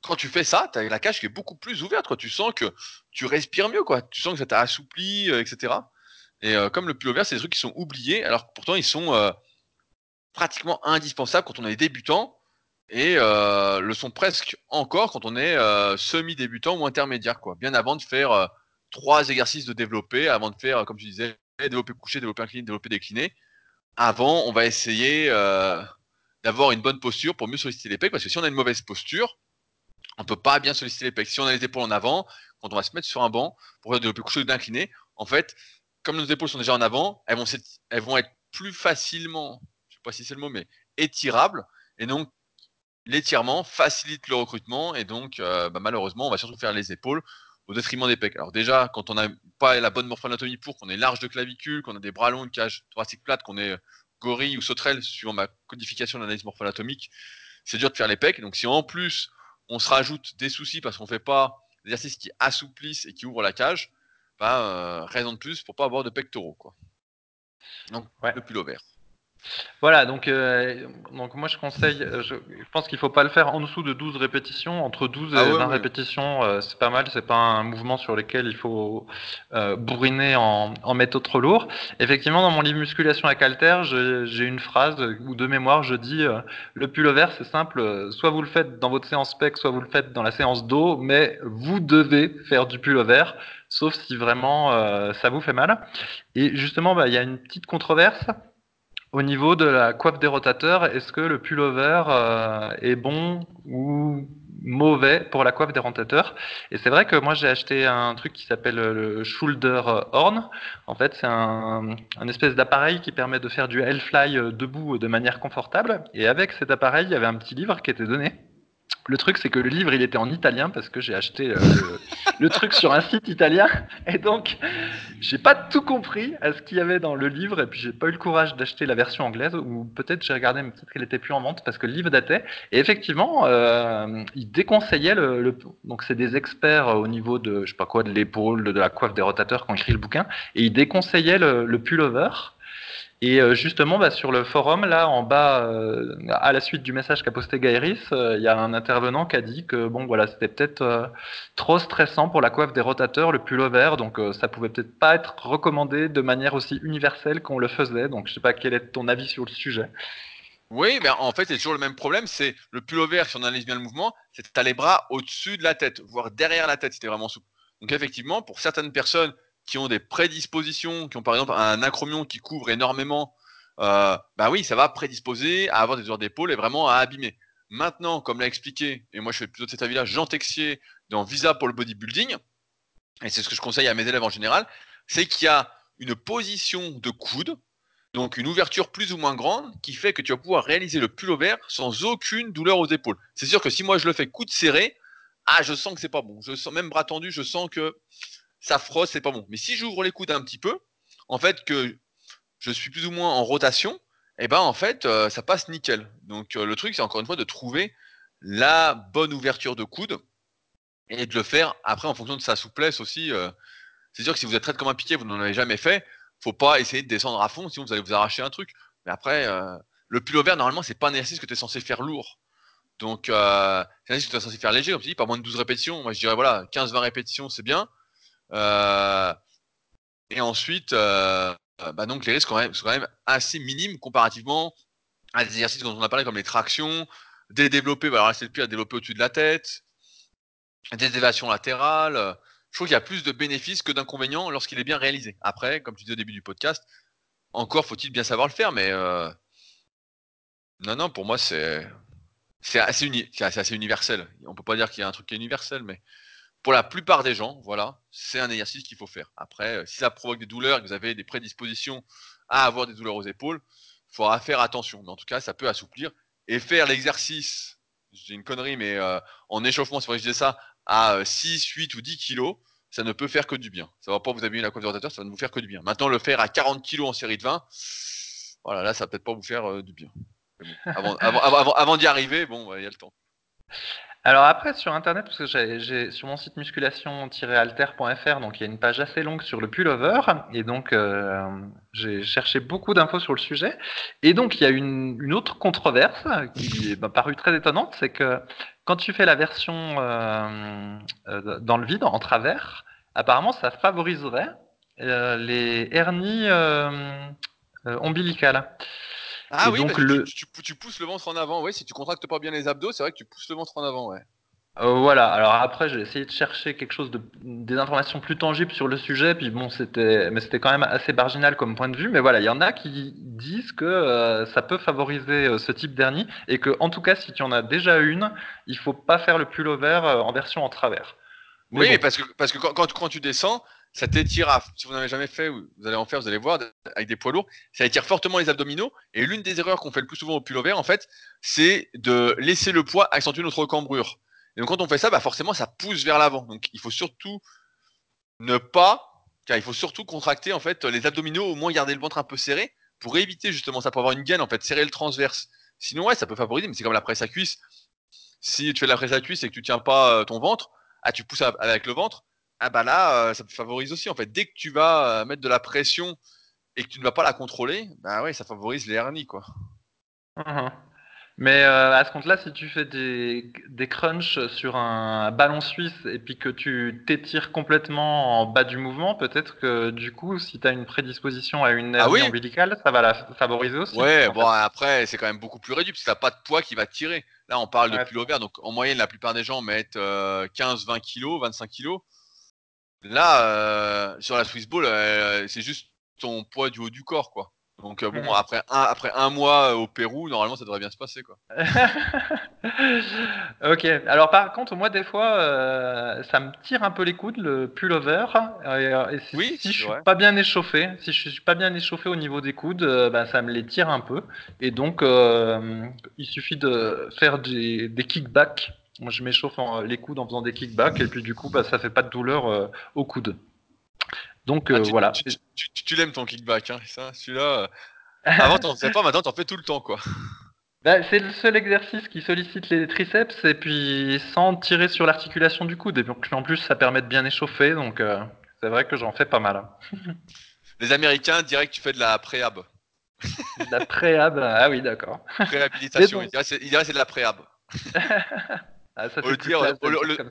quand tu fais ça, tu as la cage qui est beaucoup plus ouverte. Quoi. Tu sens que tu respires mieux, quoi. Tu sens que ça t'a assoupli, etc. Et comme le pull-over, c'est des trucs qui sont oubliés, alors que pourtant ils sont pratiquement indispensable quand on est débutant et euh, le sont presque encore quand on est euh, semi-débutant ou intermédiaire, quoi. Bien avant de faire euh, trois exercices de développer, avant de faire, comme je disais, développer couché, développer incliné, développer décliné. Avant, on va essayer d'avoir une bonne posture pour mieux solliciter les pecs, parce que si on a une mauvaise posture, on peut pas bien solliciter les pecs. Si on a les épaules en avant, quand on va se mettre sur un banc pour développer couché ou d'incliné, en fait, comme nos épaules sont déjà en avant, elles vont, elles vont être plus facilement pas si c'est le mot, mais étirable. Et donc, l'étirement facilite le recrutement. Et donc, euh, bah, malheureusement, on va surtout faire les épaules au détriment des pecs. Alors déjà, quand on n'a pas la bonne morphoanatomie pour, qu'on est large de clavicule, qu'on a des bras longs, une cage thoracique plate, qu'on est gorille ou sauterelle, suivant ma codification de l'analyse morphoanatomique, c'est dur de faire les pecs. Donc si en plus, on se rajoute des soucis parce qu'on ne fait pas des exercices qui assouplissent et qui ouvrent la cage, bah, euh, raison de plus pour pas avoir de pectoraux. Quoi. Donc, le pull vert. Voilà, donc, euh, donc moi je conseille, euh, je, pense qu'il faut pas le faire en dessous de 12 répétitions, entre 12 ah et 20 répétitions, euh, c'est pas mal, c'est pas un mouvement sur lequel il faut bourriner en, en méthode trop lourd. Effectivement, dans mon livre Musculation à Calter, j'ai une phrase ou de mémoire, je dis le pullover c'est simple, soit vous le faites dans votre séance PEC, soit vous le faites dans la séance dos, mais vous devez faire du pullover, sauf si vraiment ça vous fait mal. Et justement, bah, il y a une petite controverse. Au niveau de la coiffe des rotateurs, est-ce que le pullover euh, est bon ou mauvais pour la coiffe des rotateurs? Et c'est vrai que moi j'ai acheté un truc qui s'appelle le shoulder horn. En fait, c'est un, un, espèce d'appareil qui permet de faire du hellfly euh, debout de manière confortable. Et avec cet appareil, il y avait un petit livre qui était donné le truc, c'est que le livre, il était en italien parce que j'ai acheté euh, le, truc sur un site italien. Et donc, j'ai pas tout compris à ce qu'il y avait dans le livre. Et puis, j'ai pas eu le courage d'acheter la version anglaise. Ou peut-être j'ai regardé, mais peut-être qu'elle était plus en vente parce que le livre datait. Et effectivement, euh, il déconseillait le. donc, c'est des experts au niveau de, je sais pas quoi, de l'épaule, de, la coiffe des rotateurs quand ils écrit le bouquin. Et il déconseillait le pullover. Et euh, justement, bah, sur le forum, là, en bas, euh, à la suite du message qu'a posté Gairis, euh, il y a un intervenant qui a dit que bon, voilà, c'était peut-être trop stressant pour la coiffe des rotateurs, le pullover, donc ça pouvait peut-être pas être recommandé de manière aussi universelle qu'on le faisait. Donc, je sais pas quel est ton avis sur le sujet. Oui, mais en fait, c'est toujours le même problème. C'est le pullover, si on analyse bien le mouvement, c'est que tu as les bras au-dessus de la tête, voire derrière la tête, c'était vraiment souple. Donc, effectivement, pour certaines personnes qui ont des prédispositions, qui ont par exemple un acromion qui couvre énormément, euh, bah oui, ça va prédisposer à avoir des douleurs d'épaule et vraiment à abîmer. Maintenant, comme l'a expliqué, et moi je fais plutôt de cet avis-là, Jean Texier dans Visa pour le bodybuilding, et c'est ce que je conseille à mes élèves en général, c'est qu'il y a une position de coude, donc une ouverture plus ou moins grande, qui fait que tu vas pouvoir réaliser le pullover sans aucune douleur aux épaules. C'est sûr que si moi je le fais coude serré, ah je sens que c'est pas bon. Je sens même bras tendu, je sens que ça froisse, c'est pas bon. Mais si j'ouvre les coudes un petit peu, en fait, que je suis plus ou moins en rotation, et eh ben en fait, euh, ça passe nickel. Donc euh, le truc, c'est encore une fois de trouver la bonne ouverture de coude et de le faire après en fonction de sa souplesse aussi. Euh. c'est sûr que si vous êtes très comme un piqué, vous n'en avez jamais fait, faut pas essayer de descendre à fond, sinon vous allez vous arracher un truc. Mais après, le pullover, normalement, c'est pas un exercice que tu es censé faire lourd. Donc, c'est un exercice que tu es censé faire léger, comme tu dis, pas moins de 12 répétitions. Moi, je dirais, voilà, 15-20 répétitions, c'est bien. Euh, et ensuite, euh, bah donc les risques sont quand même assez minimes comparativement à des exercices dont on a parlé, comme les tractions, des développés, bah, alors c'est le pire, développer au-dessus de la tête, des élévations latérales. Je trouve qu'il y a plus de bénéfices que d'inconvénients lorsqu'il est bien réalisé. Après, comme tu disais au début du podcast, encore faut-il bien savoir le faire, mais euh... non, non, pour moi, c'est assez, uni... assez, universel. On peut pas dire qu'il y a un truc qui est universel, mais pour la plupart des gens, voilà, c'est un exercice qu'il faut faire. Après, euh, si ça provoque des douleurs que vous avez des prédispositions à avoir des douleurs aux épaules, il faudra faire attention. Mais en tout cas, ça peut assouplir et faire l'exercice. J'ai une connerie, mais euh, en échauffement, c'est vrai que je disais ça, à 6, euh, 8 ou 10 kilos, ça ne peut faire que du bien. Ça va pas vous abîmer la coiffe rotateur, ça va ne vous faire que du bien. Maintenant, le faire à 40 kilos en série de 20, voilà, là, ça va peut-être pas vous faire du bien. Avant, d'y arriver, bon, il y a le temps. Alors après sur internet, parce que j'ai sur mon site musculation-alter.fr, donc il y a une page assez longue sur le pullover, et donc euh, j'ai cherché beaucoup d'infos sur le sujet. Et donc il y a une, autre controverse qui m'a paru très étonnante, c'est que quand tu fais la version euh, euh, dans le vide, en travers, apparemment ça favoriserait les hernies ombilicales. Ah oui, donc le... tu, tu, pousses le ventre en avant. Oui, si tu contractes pas bien les abdos, c'est vrai que tu pousses le ventre en avant. Ouais. Euh, voilà. Alors après, j'ai essayé de chercher quelque chose de des informations plus tangibles sur le sujet. Puis bon, c'était, mais c'était quand même assez marginal comme point de vue. Mais voilà, il y en a qui disent que euh, ça peut favoriser euh, ce type d'hernie et que, en tout cas, si tu en as déjà une, il faut pas faire le pullover en version en travers. oui, mais parce que parce que quand, quand, quand tu descends, ça t'étire, si vous n'avez jamais fait, vous allez en faire, vous allez voir, avec des poids lourds, ça étire fortement les abdominaux. Et l'une des erreurs qu'on fait le plus souvent au pullover, en fait, c'est de laisser le poids accentuer notre cambrure. Et donc quand on fait ça, bah forcément, ça pousse vers l'avant. Donc il faut surtout ne pas, car il faut surtout contracter en fait les abdominaux, au moins garder le ventre un peu serré, pour éviter justement ça, pour avoir une gaine, en fait, serrer le transverse. Sinon, ouais, ça peut favoriser, mais c'est comme la presse à cuisse. Si tu fais la presse à cuisse et que tu tiens pas euh, ton ventre, ah, tu pousses avec le ventre, ah bah là, euh, ça favorise aussi. En fait, dès que tu vas euh, mettre de la pression et que tu ne vas pas la contrôler, bah ouais, ça favorise les hernies, quoi. Mmh Mais euh, à ce compte-là, si tu fais des, des crunchs sur un ballon suisse et puis que tu t'étires complètement en bas du mouvement, peut-être que du coup, si tu as une prédisposition à une ah hernie ombilicale, ça va la favoriser aussi. Ouais, bon, après, c'est quand même beaucoup plus réduit parce que tu pas de poids qui va tirer. Là, on parle de ouais. pullover, donc en moyenne, la plupart des gens mettent 15-20 kg, 25 kg. Là, euh, sur la Swiss Ball, euh, c'est juste ton poids du haut du corps, quoi. Donc euh, bon, mmh. après un, après un mois au Pérou, normalement, ça devrait bien se passer, quoi. ok. Alors par contre, moi, des fois, ça me tire un peu les coudes, le pullover. Et, si, oui, si je suis pas bien échauffé, si je suis pas bien échauffé au niveau des coudes, ben, ça me les tire un peu. Et donc, il suffit de faire des, des kickbacks moi, je m'échauffe les coudes en faisant des kickbacks et puis du coup, bah, ça fait pas de douleur euh, au coude. Donc ah, euh, voilà. Tu, tu, l'aimes ton kickback, hein, ça, celui-là. Euh, avant, t'en faisais pas, maintenant, t'en fais tout le temps, quoi. Bah, c'est le seul exercice qui sollicite les triceps et puis sans tirer sur l'articulation du coude. Et puis en plus, ça permet de bien échauffer, donc c'est vrai que j'en fais pas mal. Les Américains diraient que tu fais de la préhab. de la préhab, ah oui, d'accord. Réhabilitation, ils diraient que c'est de la préhab. Ah, ça fait dire,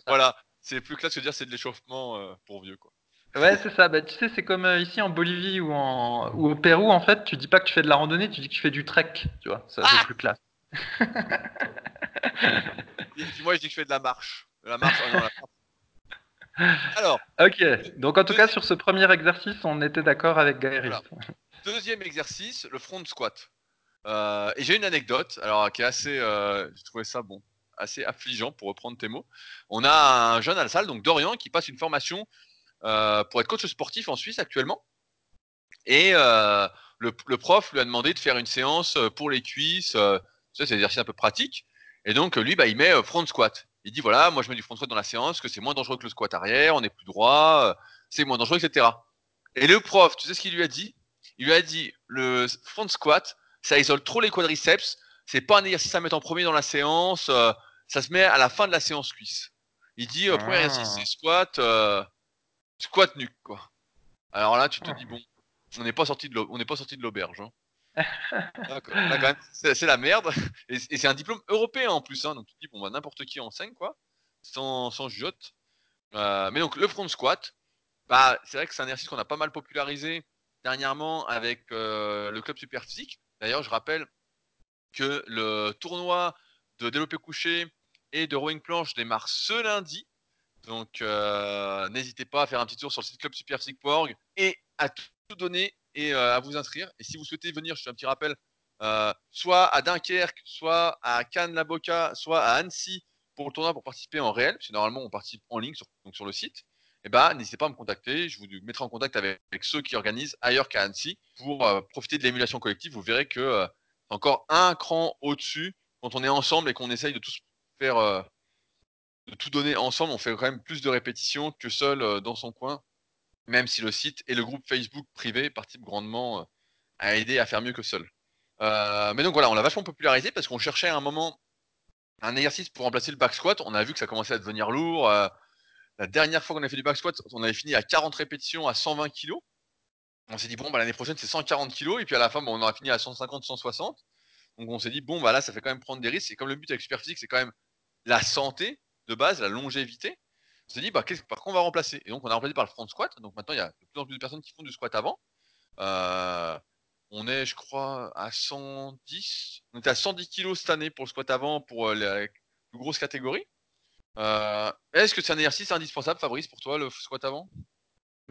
voilà, c'est plus classe que de dire c'est de l'échauffement euh, pour vieux quoi. Ouais, c'est ça. Bah, tu sais, c'est comme euh, ici en Bolivie ou, en... ou au Pérou, en fait, tu dis pas que tu fais de la randonnée, tu dis que tu fais du trek, tu vois. Ça fait ah plus classe. moi, je dis que je fais de la marche. la marche, oh non, la... Alors. Ok. Donc, en tout cas, sur ce premier exercice, on était d'accord avec. Voilà. Deuxième exercice, le front squat. Euh, et j'ai une anecdote, alors qui est assez, euh, j'ai trouvé ça bon, assez affligeant pour reprendre tes mots. On a un jeune à la salle, donc Dorian, qui passe une formation euh, pour être coach sportif en Suisse actuellement. Et euh, le, prof lui a demandé de faire une séance pour les cuisses. Euh, ça, c'est un exercice un peu pratique. Et donc, lui, bah, il met euh, front squat. Il dit voilà, moi, je mets du front squat dans la séance, que c'est moins dangereux que le squat arrière, on est plus droit, euh, c'est moins dangereux, etc. Et le prof, tu sais ce qu'il lui a dit? Il lui a dit le front squat, ça isole trop les quadriceps. C'est pas un exercice à mettre en premier dans la séance. Ça se met à la fin de la séance cuisse. Il dit euh, premier exercice c'est squat, euh, squat nuque quoi. Alors là tu te dis bon, on n'est pas sorti de on n'est pas sorti de l'auberge. Hein. c'est la merde. Et, c'est un diplôme européen en plus. Hein, donc tu dis, bon, bah, n'importe qui enseigne, quoi. Sans, sans jugeote. Euh, mais donc, le front squat, bah, c'est vrai que c'est un exercice qu'on a pas mal popularisé dernièrement avec le club super physique. D'ailleurs, je rappelle que le tournoi de développé couché et de rowing planche démarre ce lundi. Donc, euh, n'hésitez pas à faire un petit tour sur le site clubsuperphysique.org et à tout donner et euh, à vous inscrire. Et si vous souhaitez venir, je fais un petit rappel, euh, soit à Dunkerque, soit à Cannes-la-Boca, soit à Annecy pour le tournoi pour participer en réel, parce que normalement on participe en ligne sur, sur le site. Eh ben, n'hésitez pas à me contacter. Je vous mettrai en contact avec, ceux qui organisent ailleurs qu'à Annecy pour profiter de l'émulation collective. Vous verrez que encore un cran au-dessus quand on est ensemble et qu'on essaye de tous faire de tout donner ensemble, on fait quand même plus de répétitions que seul euh, dans son coin, même si le site et le groupe Facebook privé participent grandement euh, à aider à faire mieux que seul. Euh, mais donc voilà, on l'a vachement popularisé parce qu'on cherchait à un moment un exercice pour remplacer le back squat. On a vu que ça commençait à devenir lourd. la dernière fois qu'on a fait du back squat, on avait fini à 40 répétitions à 120 kg. On s'est dit, bon, bah, l'année prochaine, c'est 140 kg. Et puis à la fin, on aura fini à 150, 160. Donc on s'est dit, bon, bah là, ça fait quand même prendre des risques. Et comme le but avec Superphysique, c'est quand même la santé, de base, la longévité, on s'est dit, bah, par quoi on va remplacer? Et donc, on a remplacé par le front squat. Donc, maintenant, il y a de plus en plus de personnes qui font du squat avant. Euh, on est, je crois, à 110. On était à 110 kg cette année pour le squat avant, pour euh, les plus grosses catégories. Euh, est-ce que c'est un exercice indispensable, Fabrice, pour toi, le squat avant?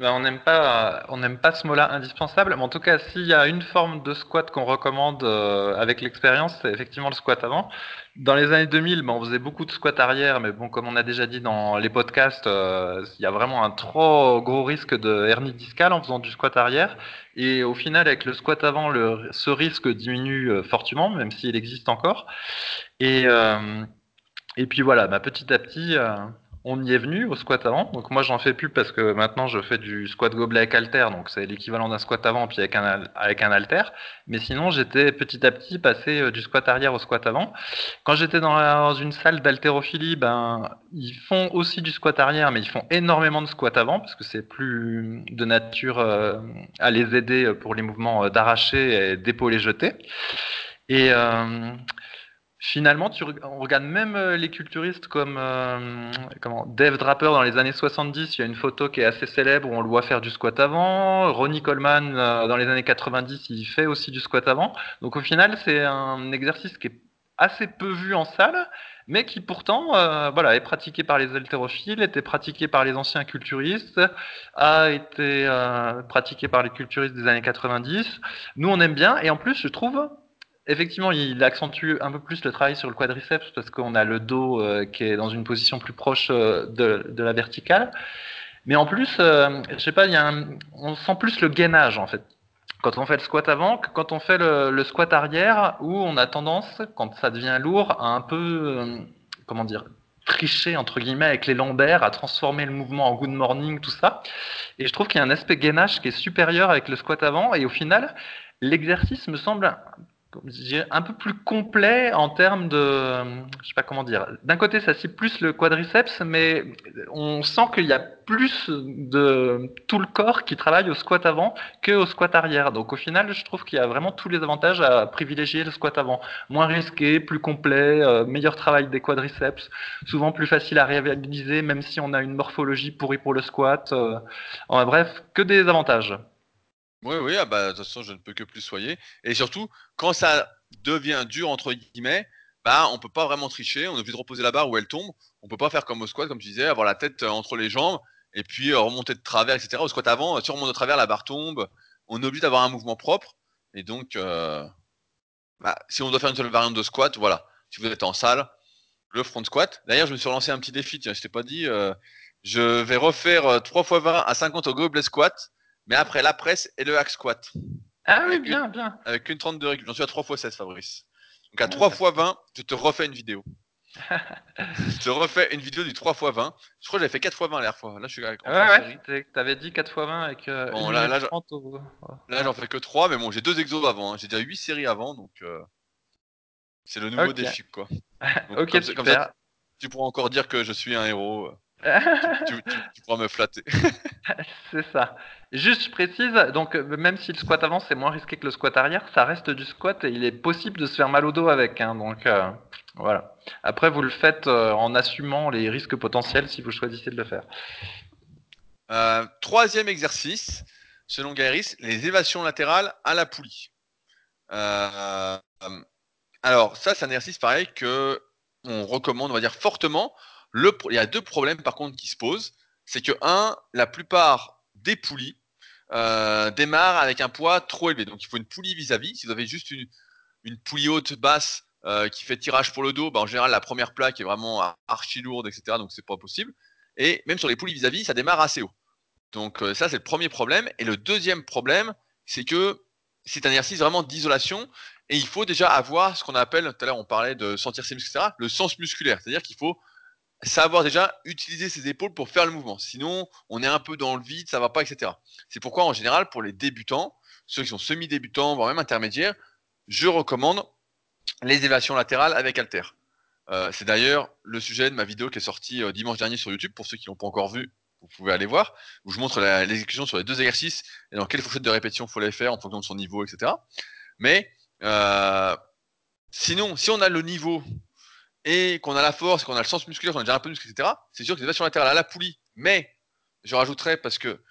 Ben, on n'aime pas, on n'aime pas ce mot-là indispensable, mais en tout cas, s'il y a une forme de squat qu'on recommande euh, avec l'expérience, c'est effectivement le squat avant. Dans les années 2000, ben, on faisait beaucoup de squat arrière, mais bon, comme on a déjà dit dans les podcasts, euh, il y a vraiment un trop gros risque de hernie discale en faisant du squat arrière. Et au final, avec le squat avant, ce risque diminue euh, fortement, même s'il existe encore. Et, et puis voilà, ben, petit à petit on y est venu au squat avant. Donc moi j'en fais plus parce que maintenant je fais du squat gobelet avec halter, donc c'est l'équivalent d'un squat avant puis avec un avec un. Mais sinon j'étais petit à petit passé euh, du squat arrière au squat avant. Quand j'étais dans, une salle d'haltérophilie, ben ils font aussi du squat arrière, mais ils font énormément de squat avant parce que c'est plus de nature euh, à les aider pour les mouvements euh, d'arracher et d'épauler jeter. Et Finalement, tu, on regarde même euh, les culturistes comme euh, comment, Dave Draper dans les années 70. Il y a une photo qui est assez célèbre où on le voit faire du squat avant. Ronnie Coleman euh, dans les années 90, il fait aussi du squat avant. Donc au final, c'est un exercice qui est assez peu vu en salle, mais qui pourtant voilà, est pratiqué par les haltérophiles, était pratiqué par les anciens culturistes, a été pratiqué par les culturistes des années 90. Nous, on aime bien, et en plus, je trouve, Effectivement, il accentue un peu plus le travail sur le quadriceps parce qu'on a le dos euh, qui est dans une position plus proche euh, de, la verticale. Mais en plus, euh, je sais pas, on sent plus le gainage en fait. Quand on fait le squat avant, que quand on fait le, squat arrière, où on a tendance, quand ça devient lourd, à un peu, comment dire, tricher entre guillemets avec les lombaires, à transformer le mouvement en good morning, tout ça. Et je trouve qu'il y a un aspect gainage qui est supérieur avec le squat avant. Et au final, l'exercice me semble un peu plus complet en termes de, je sais pas comment dire. D'un côté, ça cible plus le quadriceps, mais on sent qu'il y a plus de tout le corps qui travaille au squat avant que au squat arrière. Donc au final, je trouve qu'il y a vraiment tous les avantages à privilégier le squat avant. Moins risqué, plus complet, euh, meilleur travail des quadriceps, souvent plus facile à réaliser, même si on a une morphologie pourrie pour le squat. Euh, bref, que des avantages. Oui, oui, ah bah, de toute façon, je ne peux que plus soyer. Et surtout, quand ça devient dur, entre guillemets, bah, on peut pas vraiment tricher. On est obligé de reposer la barre où elle tombe. On peut pas faire comme au squat, comme tu disais, avoir la tête euh, entre les jambes et puis euh, remonter de travers, etc. Au squat avant, si on remonte de travers, la barre tombe. On est obligé d'avoir un mouvement propre. Et donc, euh, bah, si on doit faire une seule variante de squat, voilà. Si vous êtes en salle, le front squat. D'ailleurs, je me suis relancé un petit défi, tiens, je t'ai pas dit. je vais refaire 3 x 20 à 50 au gobelet squat mais après la presse et le hack squat. Ah oui, bien, bien. Avec une 32 récup. J'en suis à 3 x 16, Fabrice. Donc à 3 x 20, je te refais une vidéo. je te refais une vidéo du 3 x 20. Je crois que j'avais fait 4 x 20 la fois. Là, je suis avec Ouais, ouais, t'avais dit 4 x 20 avec. Euh, bon, là, là, j'en fais que 3, mais bon, j'ai deux exos avant. Hein. J'ai déjà 8 séries avant, donc. Euh... C'est le nouveau défi, quoi. ok, comme, super. Comme ça, tu pourras encore dire que je suis un héros. Tu, pourras me flatter. c'est ça. Juste, je précise, donc même si le squat avant c'est moins risqué que le squat arrière, ça reste du squat et il est possible de se faire mal au dos avec. Hein, donc euh, voilà. Après, vous le faites euh, en assumant les risques potentiels si vous choisissez de le faire. Euh, troisième exercice, selon Gairis, les évasions latérales à la poulie. alors ça, c'est un exercice pareil que on recommande, on va dire fortement. Il y a deux problèmes par contre qui se posent. C'est que un, la plupart des poulies euh, démarrent avec un poids trop élevé. Donc il faut une poulie vis-à-vis. Si vous avez juste une, une poulie haute basse euh, qui fait tirage pour le dos, bah, en général la première plaque est vraiment archi lourde, etc. Donc c'est pas possible. Et même sur les poulies vis-à-vis, ça démarre assez haut. Donc euh, ça c'est le premier problème. Et le deuxième problème, c'est que c'est un exercice vraiment d'isolation et il faut déjà avoir ce qu'on appelle, tout à l'heure on parlait de sentir ses muscles, etc., le sens musculaire. C'est-à-dire qu'il faut savoir déjà utiliser ses épaules pour faire le mouvement. Sinon, on est un peu dans le vide, ça va pas, etc. C'est pourquoi, en général, pour les débutants, ceux qui sont semi-débutants, voire même intermédiaires, je recommande les évasions latérales avec halter. Euh, c'est d'ailleurs le sujet de ma vidéo qui est sortie euh, dimanche dernier sur YouTube. Pour ceux qui l'ont pas encore vu, vous pouvez aller voir, où je montre l'exécution sur les deux exercices et dans quelle fourchette de répétition faut les faire en fonction de son niveau, etc. Mais euh, sinon, si on a le niveau et qu'on a la force, qu'on a le sens musculaire, qu'on a déjà un peu de muscle, etc., c'est sûr que les évasions latérales à la poulie, mais je rajouterais parce que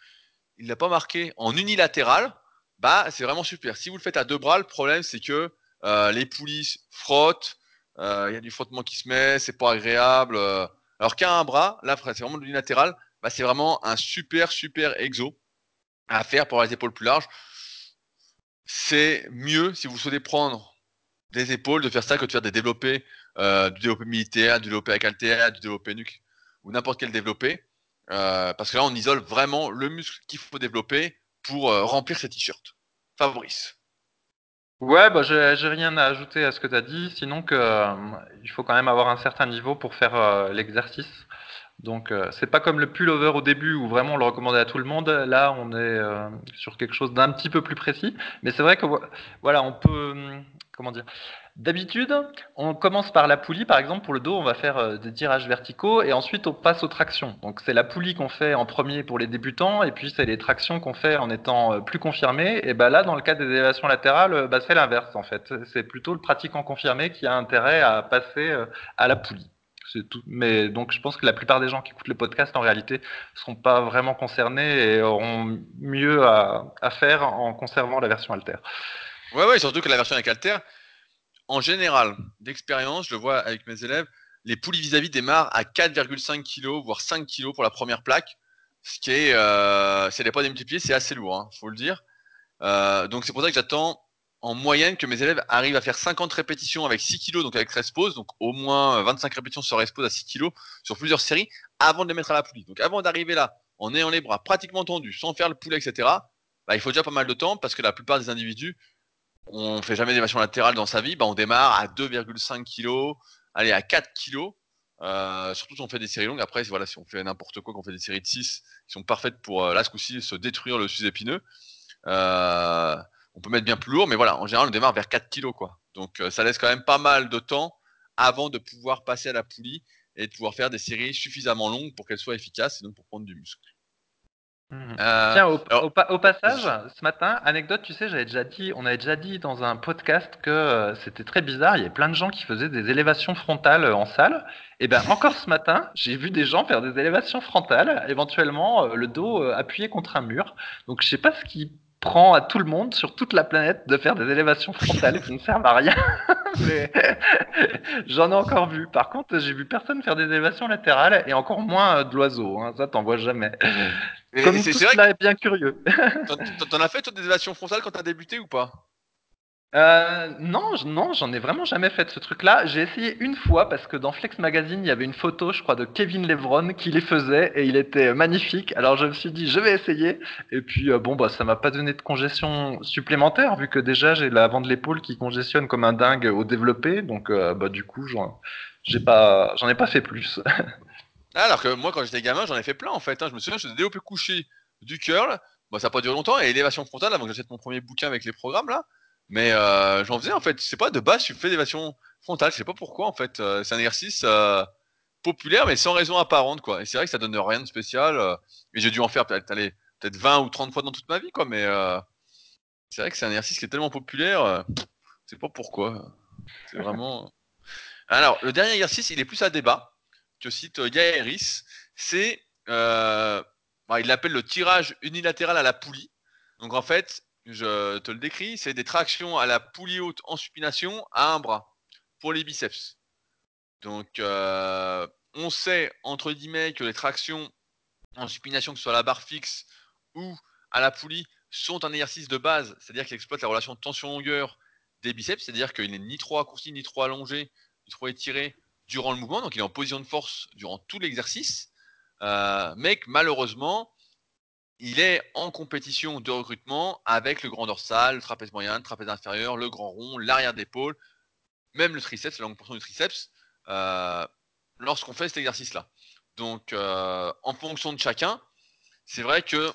il l'a pas marqué en unilatéral, bah c'est vraiment super. Si vous le faites à deux bras, le problème c'est que euh, les poulies frottent, euh, il y a du frottement qui se met, c'est pas agréable. alors qu'à un bras, là c'est vraiment de l'unilatéral, bah, c'est vraiment un super super exo à faire pour les épaules plus larges c'est mieux si vous souhaitez prendre des épaules de faire ça que de faire des développés, euh, du développé militaire, du développé avec altéa, du développé nuque ou n'importe quel développé. Euh, parce que là, on isole vraiment le muscle qu'il faut développer pour euh, remplir ses t-shirts. Fabrice. Ouais, bah, j'ai rien à ajouter à ce que tu as dit, sinon que il faut quand même avoir un certain niveau pour faire l'exercice. Donc euh, c'est pas comme le pullover au début où vraiment on le recommandait à tout le monde. Là, on est euh, sur quelque chose d'un petit peu plus précis. Mais c'est vrai que voilà, on peut hum, comment dire. D'habitude, on commence par la poulie, par exemple pour le dos, on va faire euh, des tirages verticaux et ensuite on passe aux tractions. Donc c'est la poulie qu'on fait en premier pour les débutants et puis c'est les tractions qu'on fait en étant plus confirmé. Et ben là, dans le cas des élévations latérales, bah, c'est l'inverse en fait. C'est plutôt le pratiquant confirmé qui a intérêt à passer à la poulie. Tout. Mais donc, je pense que la plupart des gens qui écoutent le podcast, en réalité, ne seront pas vraiment concernés et auront mieux à, faire en conservant la version alter. Ouais, ouais, surtout que la version avec alter, en général, d'expérience, je le vois avec mes élèves, les poulies vis-à-vis démarrent à 4,5 kg, voire 5 kg pour la première plaque. Ce qui est, euh, si elle n'est pas démultipliée, c'est assez lourd, hein, faut le dire. Euh, donc c'est pour ça que j'attends en moyenne que mes élèves arrivent à faire 50 répétitions avec 6 kg, donc avec 13 poses, donc au moins 25 répétitions sur 13 poses à 6 kg sur plusieurs séries avant de les mettre à la poulie. Donc avant d'arriver là, en ayant les bras pratiquement tendus, sans faire le poulet, etc., bah, il faut déjà pas mal de temps parce que la plupart des individus, on fait jamais d'évasion latérale dans sa vie, bah, on démarre à 2,5 kg, allez à 4 kg. Euh, surtout si on fait des séries longues. Après, voilà, si on fait n'importe quoi, qu'on fait des séries de 6 qui sont parfaites pour euh, là ce coup-ci se détruire le sus-épineux. Euh, on peut mettre bien plus lourd, mais voilà, en général, on démarre vers 4 kg, quoi. Donc, ça laisse quand même pas mal de temps avant de pouvoir passer à la poulie et de pouvoir faire des séries suffisamment longues pour qu'elles soient efficaces et donc pour prendre du muscle. Mmh. Euh, Tiens, au, passage, ce matin, anecdote, tu sais, j'avais déjà dit, on avait déjà dit dans un podcast que euh, c'était très bizarre. Il y avait plein de gens qui faisaient des élévations frontales en salle. Et bien, encore ce matin, j'ai vu des gens faire des élévations frontales, éventuellement le dos appuyé contre un mur. Donc, je sais pas ce qui prend à tout le monde sur toute la planète de faire des élévations frontales qui ne servent à rien. j'en ai encore vu. Par contre, j'ai vu personne faire des élévations latérales et encore moins euh, de l'oiseau. Hein. Ça, t'en vois jamais. Comme tout cela est bien curieux. T'en as fait toi des élévations frontales quand t'as débuté ou pas? Euh, non, non, j'en ai vraiment jamais fait ce truc-là. J'ai essayé une fois parce que dans Flex Magazine, il y avait une photo, je crois, de Kevin Levron qui les faisait et il était magnifique. Alors je me suis dit, je vais essayer. Et puis euh, bon, bah ça m'a pas donné de congestion supplémentaire vu que déjà j'ai l'avant de l'épaule qui congestionne comme un dingue au développé. Donc euh, bah du coup, j'en ai pas fait plus. Ah, alors que moi, quand j'étais gamin, j'en ai fait plein en fait. Hein. Je me souviens, je faisais développé couché du curl. Bah, ça n'a pas duré longtemps et élévation frontale avant que j'achète mon premier bouquin avec les programmes là. Mais euh, j'en faisais en fait, je sais pas, de base, je fais des élévations frontales, je sais pas pourquoi en fait. Euh, c'est un exercice, euh, populaire, mais sans raison apparente, quoi. Et c'est vrai que ça donne rien de spécial. Et j'ai dû en faire peut-être peut 20 ou 30 fois dans toute ma vie, quoi. Mais c'est vrai que c'est un exercice qui est tellement populaire. C'est pas pourquoi. C'est vraiment. Alors, le dernier exercice, il est plus à débat, que cite Gaëris. C'est. Bah, il l'appelle le tirage unilatéral à la poulie. Donc, en fait, je te le décris, c'est des tractions à la poulie haute en supination à un bras pour les biceps. Donc, euh, on sait, entre guillemets, que les tractions en supination, que ce soit à la barre fixe ou à la poulie, sont un exercice de base, c'est-à-dire qu'il exploite la relation tension-longueur des biceps, c'est-à-dire qu'il n'est ni trop raccourci, ni trop allongé, ni trop étiré durant le mouvement, donc il est en position de force durant tout l'exercice, euh, mais que malheureusement, il est en compétition de recrutement avec le grand dorsal, le trapèze moyen, le trapèze inférieur, le grand rond, l'arrière d'épaule, même le triceps, la longue portion du triceps, euh, lorsqu'on fait cet exercice-là. Donc, euh, en fonction de chacun, c'est vrai que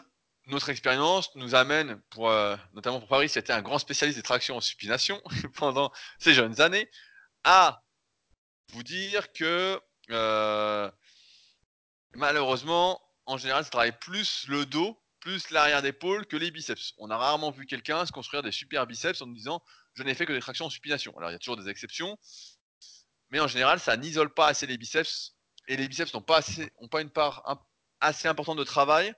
notre expérience nous amène, pour, euh, notamment pour Paris, c'était un grand spécialiste des tractions en supination pendant ces jeunes années, à vous dire que malheureusement, en général, ça travaille plus le dos, plus l'arrière d'épaule que les biceps. On a rarement vu quelqu'un se construire des super biceps en disant je n'ai fait que des tractions en supination. Alors il y a toujours des exceptions, mais en général, ça n'isole pas assez les biceps et les biceps n'ont pas, pas une part assez importante de travail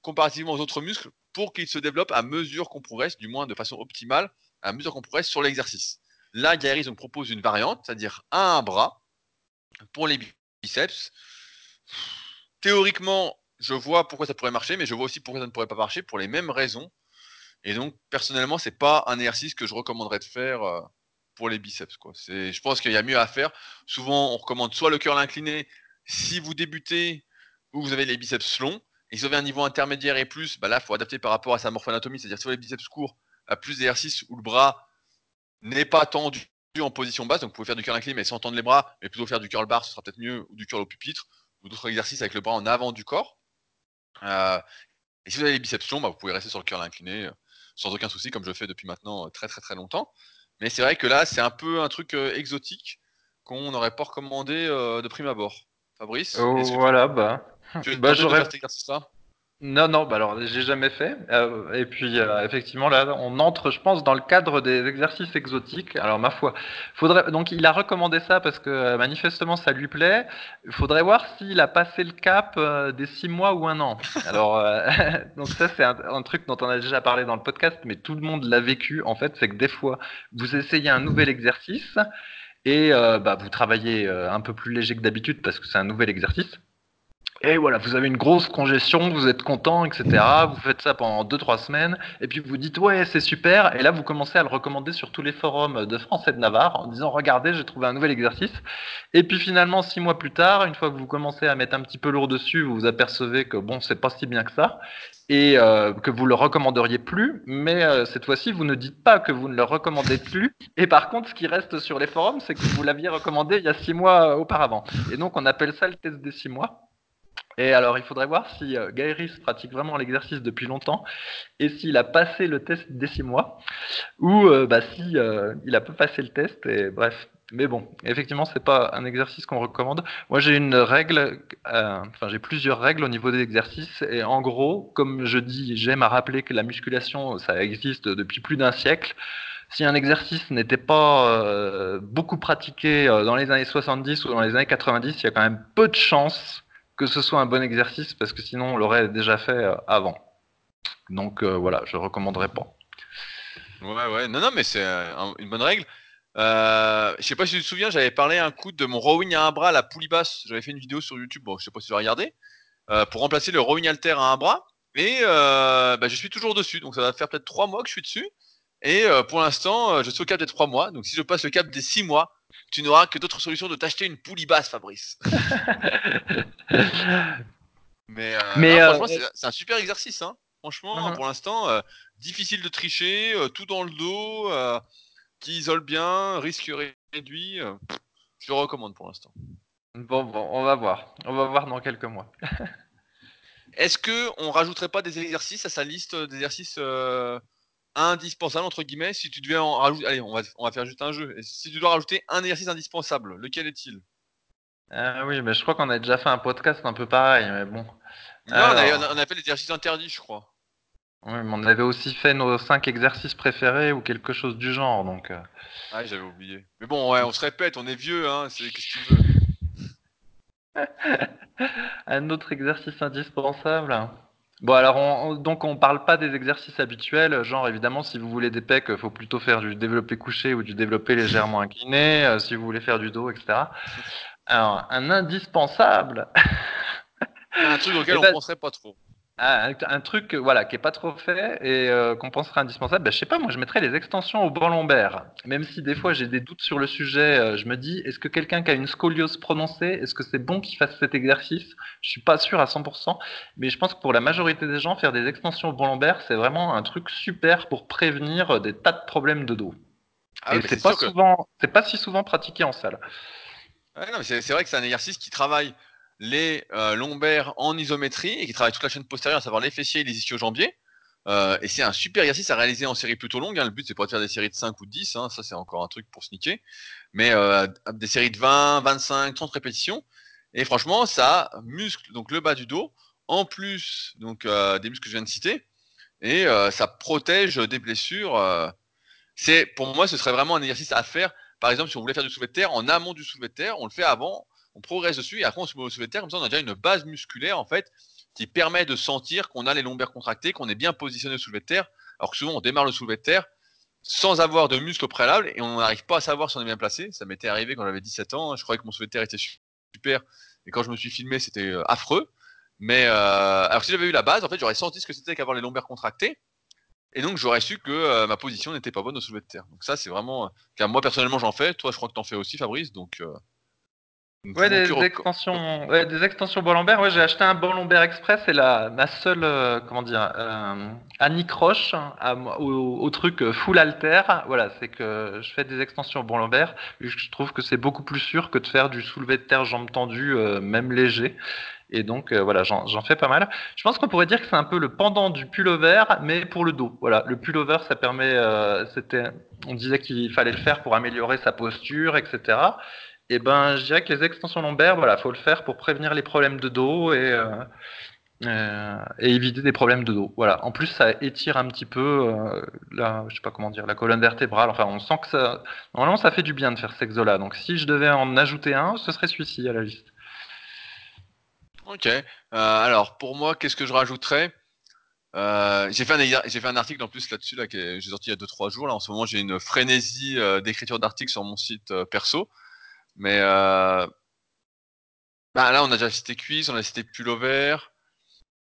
comparativement aux autres muscles pour qu'ils se développent à mesure qu'on progresse, du moins de façon optimale, à mesure qu'on progresse sur l'exercice. Là, Gary donc, propose une variante, c'est-à-dire un bras pour les biceps. Théoriquement, je vois pourquoi ça pourrait marcher, mais je vois aussi pourquoi ça ne pourrait pas marcher pour les mêmes raisons. Et donc, personnellement, c'est pas un exercice que je recommanderais de faire euh, pour les biceps. Je pense qu'il y a mieux à faire. Souvent, on recommande soit le curl incliné si vous débutez ou vous avez les biceps longs. Et si vous avez un niveau intermédiaire et plus, bah là, il faut adapter par rapport à sa morphoanatomie. C'est-à-dire si les biceps courts, à plus d'exercices où le bras n'est pas tendu en position basse. Donc, vous pouvez faire du curl incliné, mais sans tendre les bras, mais plutôt faire du curl bar, ce sera peut-être mieux, ou du curl au pupitre, ou d'autres exercices avec le bras en avant du corps. Euh, et si vous avez les biceps longs, bah, vous pouvez rester sur le curl incliné euh, sans aucun souci, comme je fais depuis maintenant euh, très très très longtemps. Mais c'est vrai que là, c'est un peu un truc exotique qu'on n'aurait pas recommandé de prime abord. Fabrice oh, Voilà, bah. Tu bah, j'aurais. cet exercice-là? Non, non, bah alors j'ai jamais fait. Euh, et puis euh, effectivement là, on entre, je pense, dans le cadre des exercices exotiques. Alors ma foi, faudrait donc il a recommandé ça parce que euh, manifestement ça lui plaît. Il faudrait voir s'il a passé le cap des six mois ou un an. Alors donc ça c'est un, un, truc dont on a déjà parlé dans le podcast, mais tout le monde l'a vécu. En fait, c'est que des fois vous essayez un nouvel exercice et bah, vous travaillez un peu plus léger que d'habitude parce que c'est un nouvel exercice. Et voilà, vous avez une grosse congestion, vous êtes content, etc. Vous faites ça pendant 2-3 semaines, et puis vous dites ouais, c'est super. Et là, vous commencez à le recommander sur tous les forums de France et de Navarre en disant regardez, j'ai trouvé un nouvel exercice. Et puis finalement, 6 mois plus tard, une fois que vous commencez à mettre un petit peu lourd dessus, vous vous apercevez que bon, c'est pas si bien que ça et euh, que vous le recommanderiez plus, mais euh, cette fois-ci, vous ne dites pas que vous ne le recommandez plus. Et par contre, ce qui reste sur les forums, c'est que vous l'aviez recommandé il y a six mois auparavant. Et donc, on appelle ça le test des six mois. Et alors, il faudrait voir si euh, pratique vraiment l'exercice depuis longtemps et s'il a passé le test des six mois ou euh, bah, si euh, il a pas passé le test. Et bref, mais bon, effectivement, c'est pas un exercice qu'on recommande. Moi, j'ai une règle, euh, enfin, j'ai plusieurs règles au niveau des exercices. Et en gros, comme je dis, j'aime à rappeler que la musculation, ça existe depuis plus d'un siècle. Si un exercice n'était pas beaucoup pratiqué dans les années 70 ou dans les années 90, il y a quand même peu de chances que ce soit un bon exercice parce que sinon on l'aurait déjà fait euh, avant. Donc euh, voilà, je recommanderais pas. Ouais, ouais, non, non, mais c'est euh, une bonne règle. Euh, je sais pas si tu te souviens, j'avais parlé un coup de mon rowing à un bras, la poulie basse. J'avais fait une vidéo sur YouTube, bon, je sais pas si tu l'as regardé, pour remplacer le rowing alter à un bras. Et bah, je suis toujours dessus, donc ça va faire peut-être trois mois que je suis dessus. Et pour l'instant, je suis au cap des trois mois. Donc si je passe le cap des six mois, tu n'auras que d'autres solutions de t'acheter une poulie basse, Fabrice. Mais, euh, euh, franchement, c'est un super exercice. Hein. Franchement, uh-huh. pour l'instant, euh, difficile de tricher, tout dans le dos, qui isole bien, risque réduit. je le recommande pour l'instant. Bon, bon, on va voir. On va voir dans quelques mois. Est-ce que on rajouterait pas des exercices à sa liste d'exercices indispensable entre guillemets si tu devais en rajouter allez on va, on va faire juste un jeu si tu dois rajouter un exercice indispensable lequel est-il? Ah oui, mais je crois qu'on a déjà fait un podcast un peu pareil, mais bon. Non, on a, on a fait l'exercice interdit, je crois. Oui, mais on avait aussi fait nos 5 exercices préférés ou quelque chose du genre, donc. euh. Ah, j'avais oublié. Mais bon, ouais, on se répète, on est vieux, hein. C'est qu'est-ce que tu veux? Un autre exercice indispensable. Bon, alors, on, on- donc on parle pas des exercices habituels, genre évidemment, si vous voulez des pecs, il faut plutôt faire du développé couché ou du développé légèrement incliné, euh, si vous voulez faire du dos, etc. Alors, un indispensable, Un truc auquel Eh on ben- penserait pas trop. Ah, un, un truc euh, voilà, qui est pas trop fait et euh, qu'on penserait indispensable, bah, je sais pas, moi je mettrais les extensions au banc lombaire. Même si des fois j'ai des doutes sur le sujet, euh, je me dis, est-ce que quelqu'un qui a une scoliose prononcée, est-ce que c'est bon qu'il fasse cet exercice? Je suis pas sûr à 100%, mais je pense que pour la majorité des gens, faire des extensions au banc lombaire, c'est vraiment un truc super pour prévenir des tas de problèmes de dos. Ah, et c'est pas que. souvent, c'est pas si souvent pratiqué en salle. Ouais, c'est vrai que c'est un exercice qui travaille les euh, lombaires en isométrie et qui travaille toute la chaîne postérieure, à savoir les fessiers et les ischio-jambiers. Euh, et c'est un super exercice à réaliser en série plutôt longue. hein. Le but, c'est pas de faire des séries de 5 ou de 10. hein. Ça, c'est encore un truc pour sniquer. Mais euh, des séries de 20, 25, 30 répétitions. Et franchement, ça muscle donc le bas du dos, en plus donc des muscles que je viens de citer. Et ça protège des blessures. c'est Pour moi, ce serait vraiment un exercice à faire. Par exemple, si on voulait faire du soulevé de terre, en amont du soulevé de terre, on le fait avant, on progresse dessus, et après on se met au soulevé de terre. Comme ça, on a déjà une base musculaire, en fait, qui permet de sentir qu'on a les lombaires contractés, qu'on est bien positionné au soulevé de terre. Alors que souvent, on démarre le soulevé de terre sans avoir de muscles au préalable et on n'arrive pas à savoir si on est bien placé. Ça m'était arrivé quand j'avais 17 ans. Je croyais que mon soulevé de terre était super. Et quand je me suis filmé, c'était euh, affreux. Mais euh, alors, si j'avais eu la base, en fait, j'aurais senti ce que c'était qu'avoir les lombaires contractés. Et donc, j'aurais su que euh, ma position n'était pas bonne au soulevé de terre. Donc, ça, c'est vraiment. euh, car moi, personnellement, j'en fais. Toi, je crois que t'en fais aussi, Fabrice. Donc, Ouais, des extensions, ouais, des extensions lombaire. Ouais, j'ai acheté un lombaire express et la, ma seule, euh, comment dire, euh, anicroche à moi- au, au truc euh, full alter. Voilà, c'est que je fais des extensions et Je trouve que c'est beaucoup plus sûr que de faire du soulevé de terre jambes tendues, euh, même léger. Et donc, euh, voilà, j'en j'en fais pas mal. Je pense qu'on pourrait dire que c'est un peu le pendant du pullover, mais pour le dos. Voilà, le pullover, ça permet, euh, c'était, on disait qu'il fallait le faire pour améliorer sa posture, etc. Et ben, je dirais que les extensions lombaires, voilà, faut le faire pour prévenir les problèmes de dos et, euh, euh, et éviter des problèmes de dos. Voilà. En plus, ça étire un petit peu euh, la, je sais pas comment dire, la colonne vertébrale. Enfin, on sent que normalement, ça fait du bien de faire cet exo-là. Donc, si je devais en ajouter un, ce serait celui-ci à la liste. Ok. Euh, alors, pour moi, qu'est-ce que je rajouterais? J'ai fait, un fait un article en plus là-dessus, là, que j'ai sorti il y a 2-3 jours. Là. En ce moment, j'ai une frénésie d'écriture d'articles sur mon site perso. Mais euh, bah, là, on a déjà cité cuisse, on a cité pullover,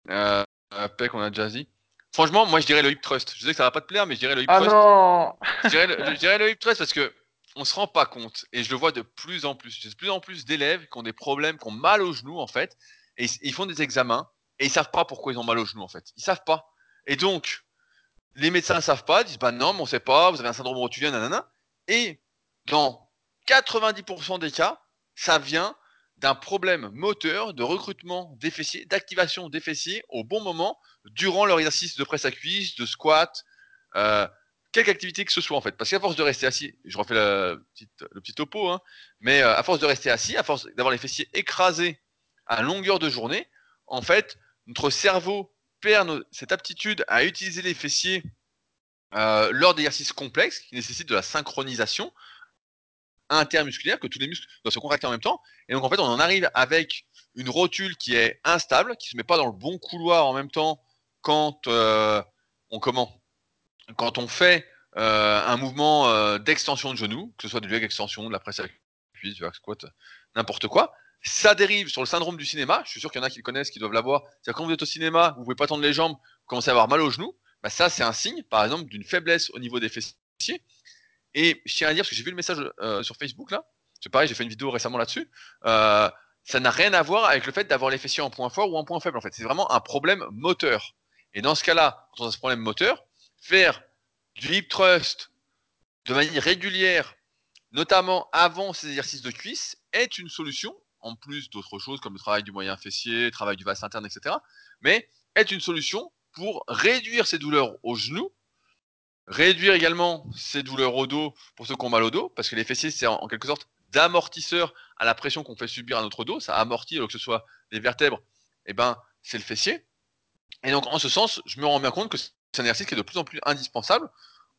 euh, euh, pec, on a déjà dit. Franchement, moi, je dirais le hip thrust. Je sais que ça va pas te plaire, mais je dirais le hip Ah thrust. non Je dirais, le, je dirais le hip thrust parce que on se rend pas compte et je le vois de plus en plus. J'ai de plus en plus d'élèves qui ont des problèmes, qui ont mal au genou en fait, et ils, font des examens et ils savent pas pourquoi ils ont mal au genou en fait. Ils savent pas. Et donc les médecins ne savent pas, disent bah non, mais on sait pas, vous avez un syndrome rotulien, nanana. Et dans 90% des cas, ça vient d'un problème moteur de recrutement des fessiers, d'activation des fessiers au bon moment durant leur exercice de presse à cuisse, de squat, euh, quelque activité que ce soit en fait. Parce qu'à force de rester assis, je refais le petit topo, hein, mais euh, à force de rester assis, à force d'avoir les fessiers écrasés à longueur de journée, en fait, notre cerveau perd cette aptitude à utiliser les fessiers euh, lors d'exercices complexes qui nécessitent de la synchronisation intermusculaire, que tous les muscles doivent se contracter en même temps. Et donc en fait, on en arrive avec une rotule qui est instable, qui se met pas dans le bon couloir en même temps quand euh, on comment quand on fait euh, un mouvement euh, d'extension de genou, que ce soit du leg extension, de la presse à cuisse, du squat, n'importe quoi, ça dérive sur le syndrome du cinéma. Je suis sûr qu'il y en a qui le connaissent, qui doivent l'avoir. C'est-à-dire quand vous êtes au cinéma, vous pouvez pas tendre les jambes, vous commencez à avoir mal au genou. Bah ça, c'est un signe, par exemple, d'une faiblesse au niveau des fessiers. Et je tiens à dire, parce que j'ai vu le message euh, sur Facebook là, c'est pareil, j'ai fait une vidéo récemment là-dessus. Euh, ça n'a rien à voir avec le fait d'avoir les fessiers en point fort ou en point faible. En fait, c'est vraiment un problème moteur. Et dans ce cas-là, quand on a ce problème moteur, faire du hip thrust de manière régulière, notamment avant ces exercices de cuisse, est une solution, en plus d'autres choses comme le travail du moyen fessier, le travail du vasque interne, etc. Mais est une solution pour réduire ces douleurs au genou, réduire également ces douleurs au dos pour ceux qui ont mal au dos, parce que les fessiers, c'est en, quelque sorte d'amortisseur à la pression qu'on fait subir à notre dos. Ça amortit, alors que ce soit les vertèbres, eh ben, c'est le fessier. Et donc, en ce sens, je me rends bien compte que c'est un exercice qui est de plus en plus indispensable.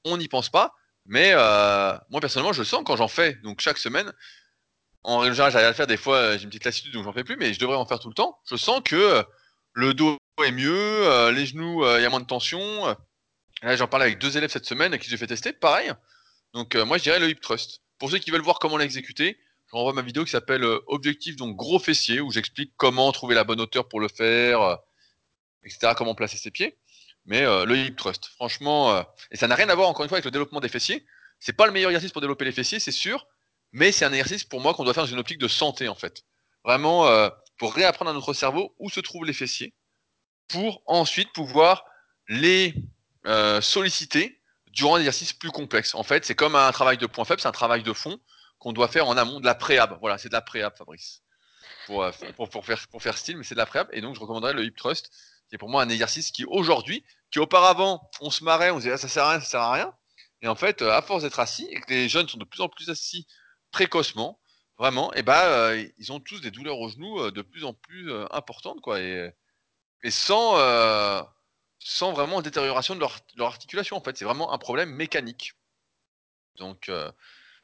On n'y pense pas, mais euh, moi personnellement, je le sens quand j'en fais. Donc, chaque semaine, en règle générale, à le faire. Des fois, euh, j'ai une petite lassitude, donc j'en fais plus, mais je devrais en faire tout le temps. Je sens que euh, le dos est mieux, les genoux, il y a moins de tension. Là, j'en parle avec deux élèves cette semaine à qui j'ai fait tester, pareil. Donc, moi, je dirais le hip thrust. Pour ceux qui veulent voir comment l'exécuter, je renvoie ma vidéo qui s'appelle Objectif, donc gros fessier, où j'explique comment trouver la bonne hauteur pour le faire, etc., comment placer ses pieds. Mais euh, le hip thrust, franchement, euh, et ça n'a rien à voir encore une fois avec le développement des fessiers. C'est pas le meilleur exercice pour développer les fessiers, c'est sûr, mais c'est un exercice pour moi qu'on doit faire dans une optique de santé en fait. Vraiment euh, pour réapprendre à notre cerveau où se trouvent les fessiers, pour ensuite pouvoir les solliciter durant un exercice plus complexe. En fait, c'est comme un travail de point faible, c'est un travail de fond qu'on doit faire en amont de la préhab. Voilà, c'est de la préhab, Fabrice. Pour, pour, faire, pour faire style, mais c'est de la préhab. Et donc, je recommanderais le hip thrust c'est pour moi un exercice qui aujourd'hui, qui auparavant, on se marrait, on se disait ah, ça sert à rien, ça sert à rien. Et en fait, euh, à force d'être assis, et que les jeunes sont de plus en plus assis précocement, vraiment, et bah, euh, ils ont tous des douleurs aux genoux euh, de plus en plus importantes, quoi, et sans, sans vraiment détérioration de leur, leur articulation. En fait, c'est vraiment un problème mécanique. Donc,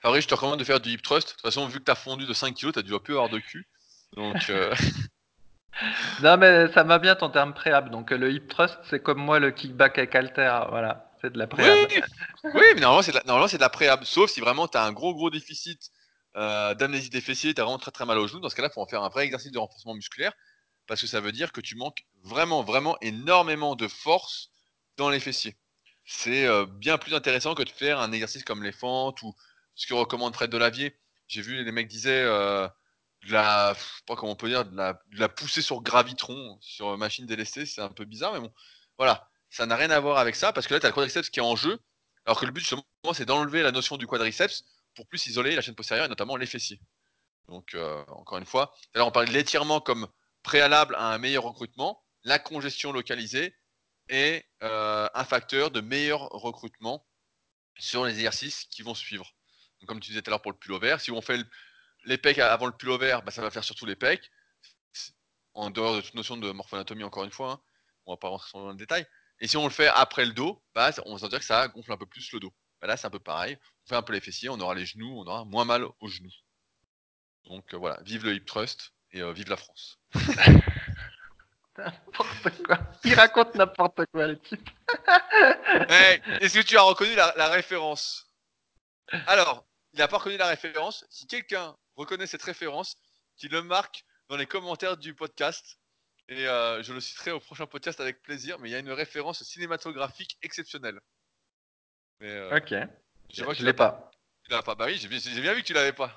Fabrice, je te recommande de faire du hip thrust. De toute façon, vu que tu as fondu de 5 kg, tu as dû un peu avoir de cul. Donc, non, mais ça va bien ton terme préhab. Donc le hip thrust, c'est comme moi le kickback avec alter. Voilà, c'est de la préhab. Oui, oui mais normalement, c'est de, la, de la préhab. Sauf si vraiment tu as un gros, gros déficit euh, d'amnésie des fessiers, tu as vraiment très, très mal au genou. Dans ce cas-là, il faut en faire un vrai exercice de renforcement musculaire. Parce que ça veut dire que tu manques vraiment, vraiment énormément de force dans les fessiers. C'est euh, bien plus intéressant que de faire un exercice comme les fentes ou ce que recommande Fred Delavier. J'ai vu les mecs disaient. Euh, de la, pas comment on peut dire, la, pousser sur gravitron, sur machine délestée, c'est un peu bizarre, mais bon, voilà, ça n'a rien à voir avec ça, parce que là, tu as le quadriceps qui est en jeu, alors que le but, justement, c'est d'enlever la notion du quadriceps pour plus isoler la chaîne postérieure et notamment les fessiers. Donc, euh, encore une fois, alors on parlait de l'étirement comme préalable à un meilleur recrutement, la congestion localisée est euh, un facteur de meilleur recrutement sur les exercices qui vont suivre. Comme tu disais tout à l'heure pour le pull vert, si on fait le, les pecs avant le pullover, bah, ça va faire surtout les pecs. En dehors de toute notion de morphoanatomie, encore une fois. Hein. On va pas rentrer dans le détail. Et si on le fait après le dos, bah, on va dire que ça gonfle un peu plus le dos. Bah, là, c'est un peu pareil. On fait un peu les fessiers, on aura les genoux, on aura moins mal aux genoux. Donc euh, voilà, vive le hip trust et euh, vive la France. N'importe quoi. Il raconte n'importe quoi, les types. Est-ce que tu as reconnu la référence? Alors, il n'a pas reconnu la référence. Si quelqu'un reconnaît cette référence, qu'il le marque dans les commentaires du podcast. Et euh, je le citerai au prochain podcast avec plaisir. Mais il y a une référence cinématographique exceptionnelle. Euh, ok. Je, ne l'ai pas. Tu l'as pas. Bah oui, j'ai bien, vu que tu l'avais pas.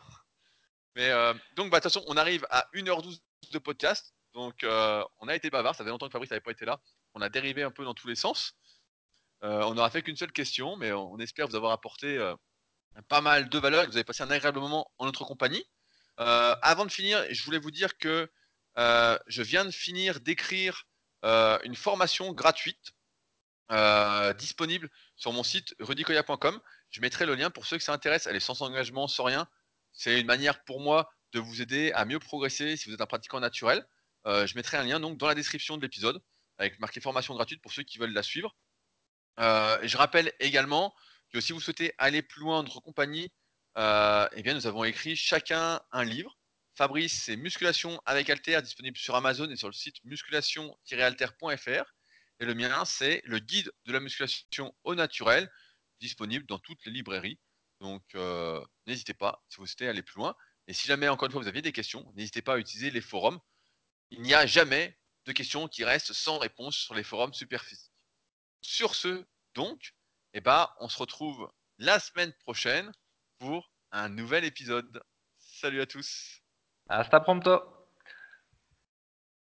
Mais euh, donc, bah, de toute façon, on arrive à 1h12 de podcast. Donc, on a été bavard. Ça fait longtemps que Fabrice n'avait pas été là. On a dérivé un peu dans tous les sens. on n'aura fait qu'une seule question, mais on espère vous avoir apporté pas mal de valeurs et que vous avez passé un agréable moment en notre compagnie. Euh, avant de finir, je voulais vous dire que euh, je viens de finir d'écrire euh, une formation gratuite disponible sur mon site rudicoya.com. Je mettrai le lien pour ceux que ça intéresse. Elle est sans engagement, sans rien. C'est une manière pour moi de vous aider à mieux progresser si vous êtes un pratiquant naturel. je mettrai un lien donc dans la description de l'épisode avec marqué formation gratuite pour ceux qui veulent la suivre. et je rappelle également que si vous souhaitez aller plus loin notre compagnie, euh, eh bien, nous avons écrit chacun un livre. Fabrice, c'est Musculation avec Alter, disponible sur Amazon et sur le site musculation-alter.fr. Et le mien, c'est le guide de la musculation au naturel, disponible dans toutes les librairies. Donc, euh, n'hésitez pas si vous souhaitez aller plus loin. Et si jamais, encore une fois, vous aviez des questions, n'hésitez pas à utiliser les forums. Il n'y a jamais de questions qui restent sans réponse sur les forums superphysiques. Sur ce, donc, eh ben, on se retrouve la semaine prochaine pour un nouvel épisode. Salut à tous. Hasta pronto.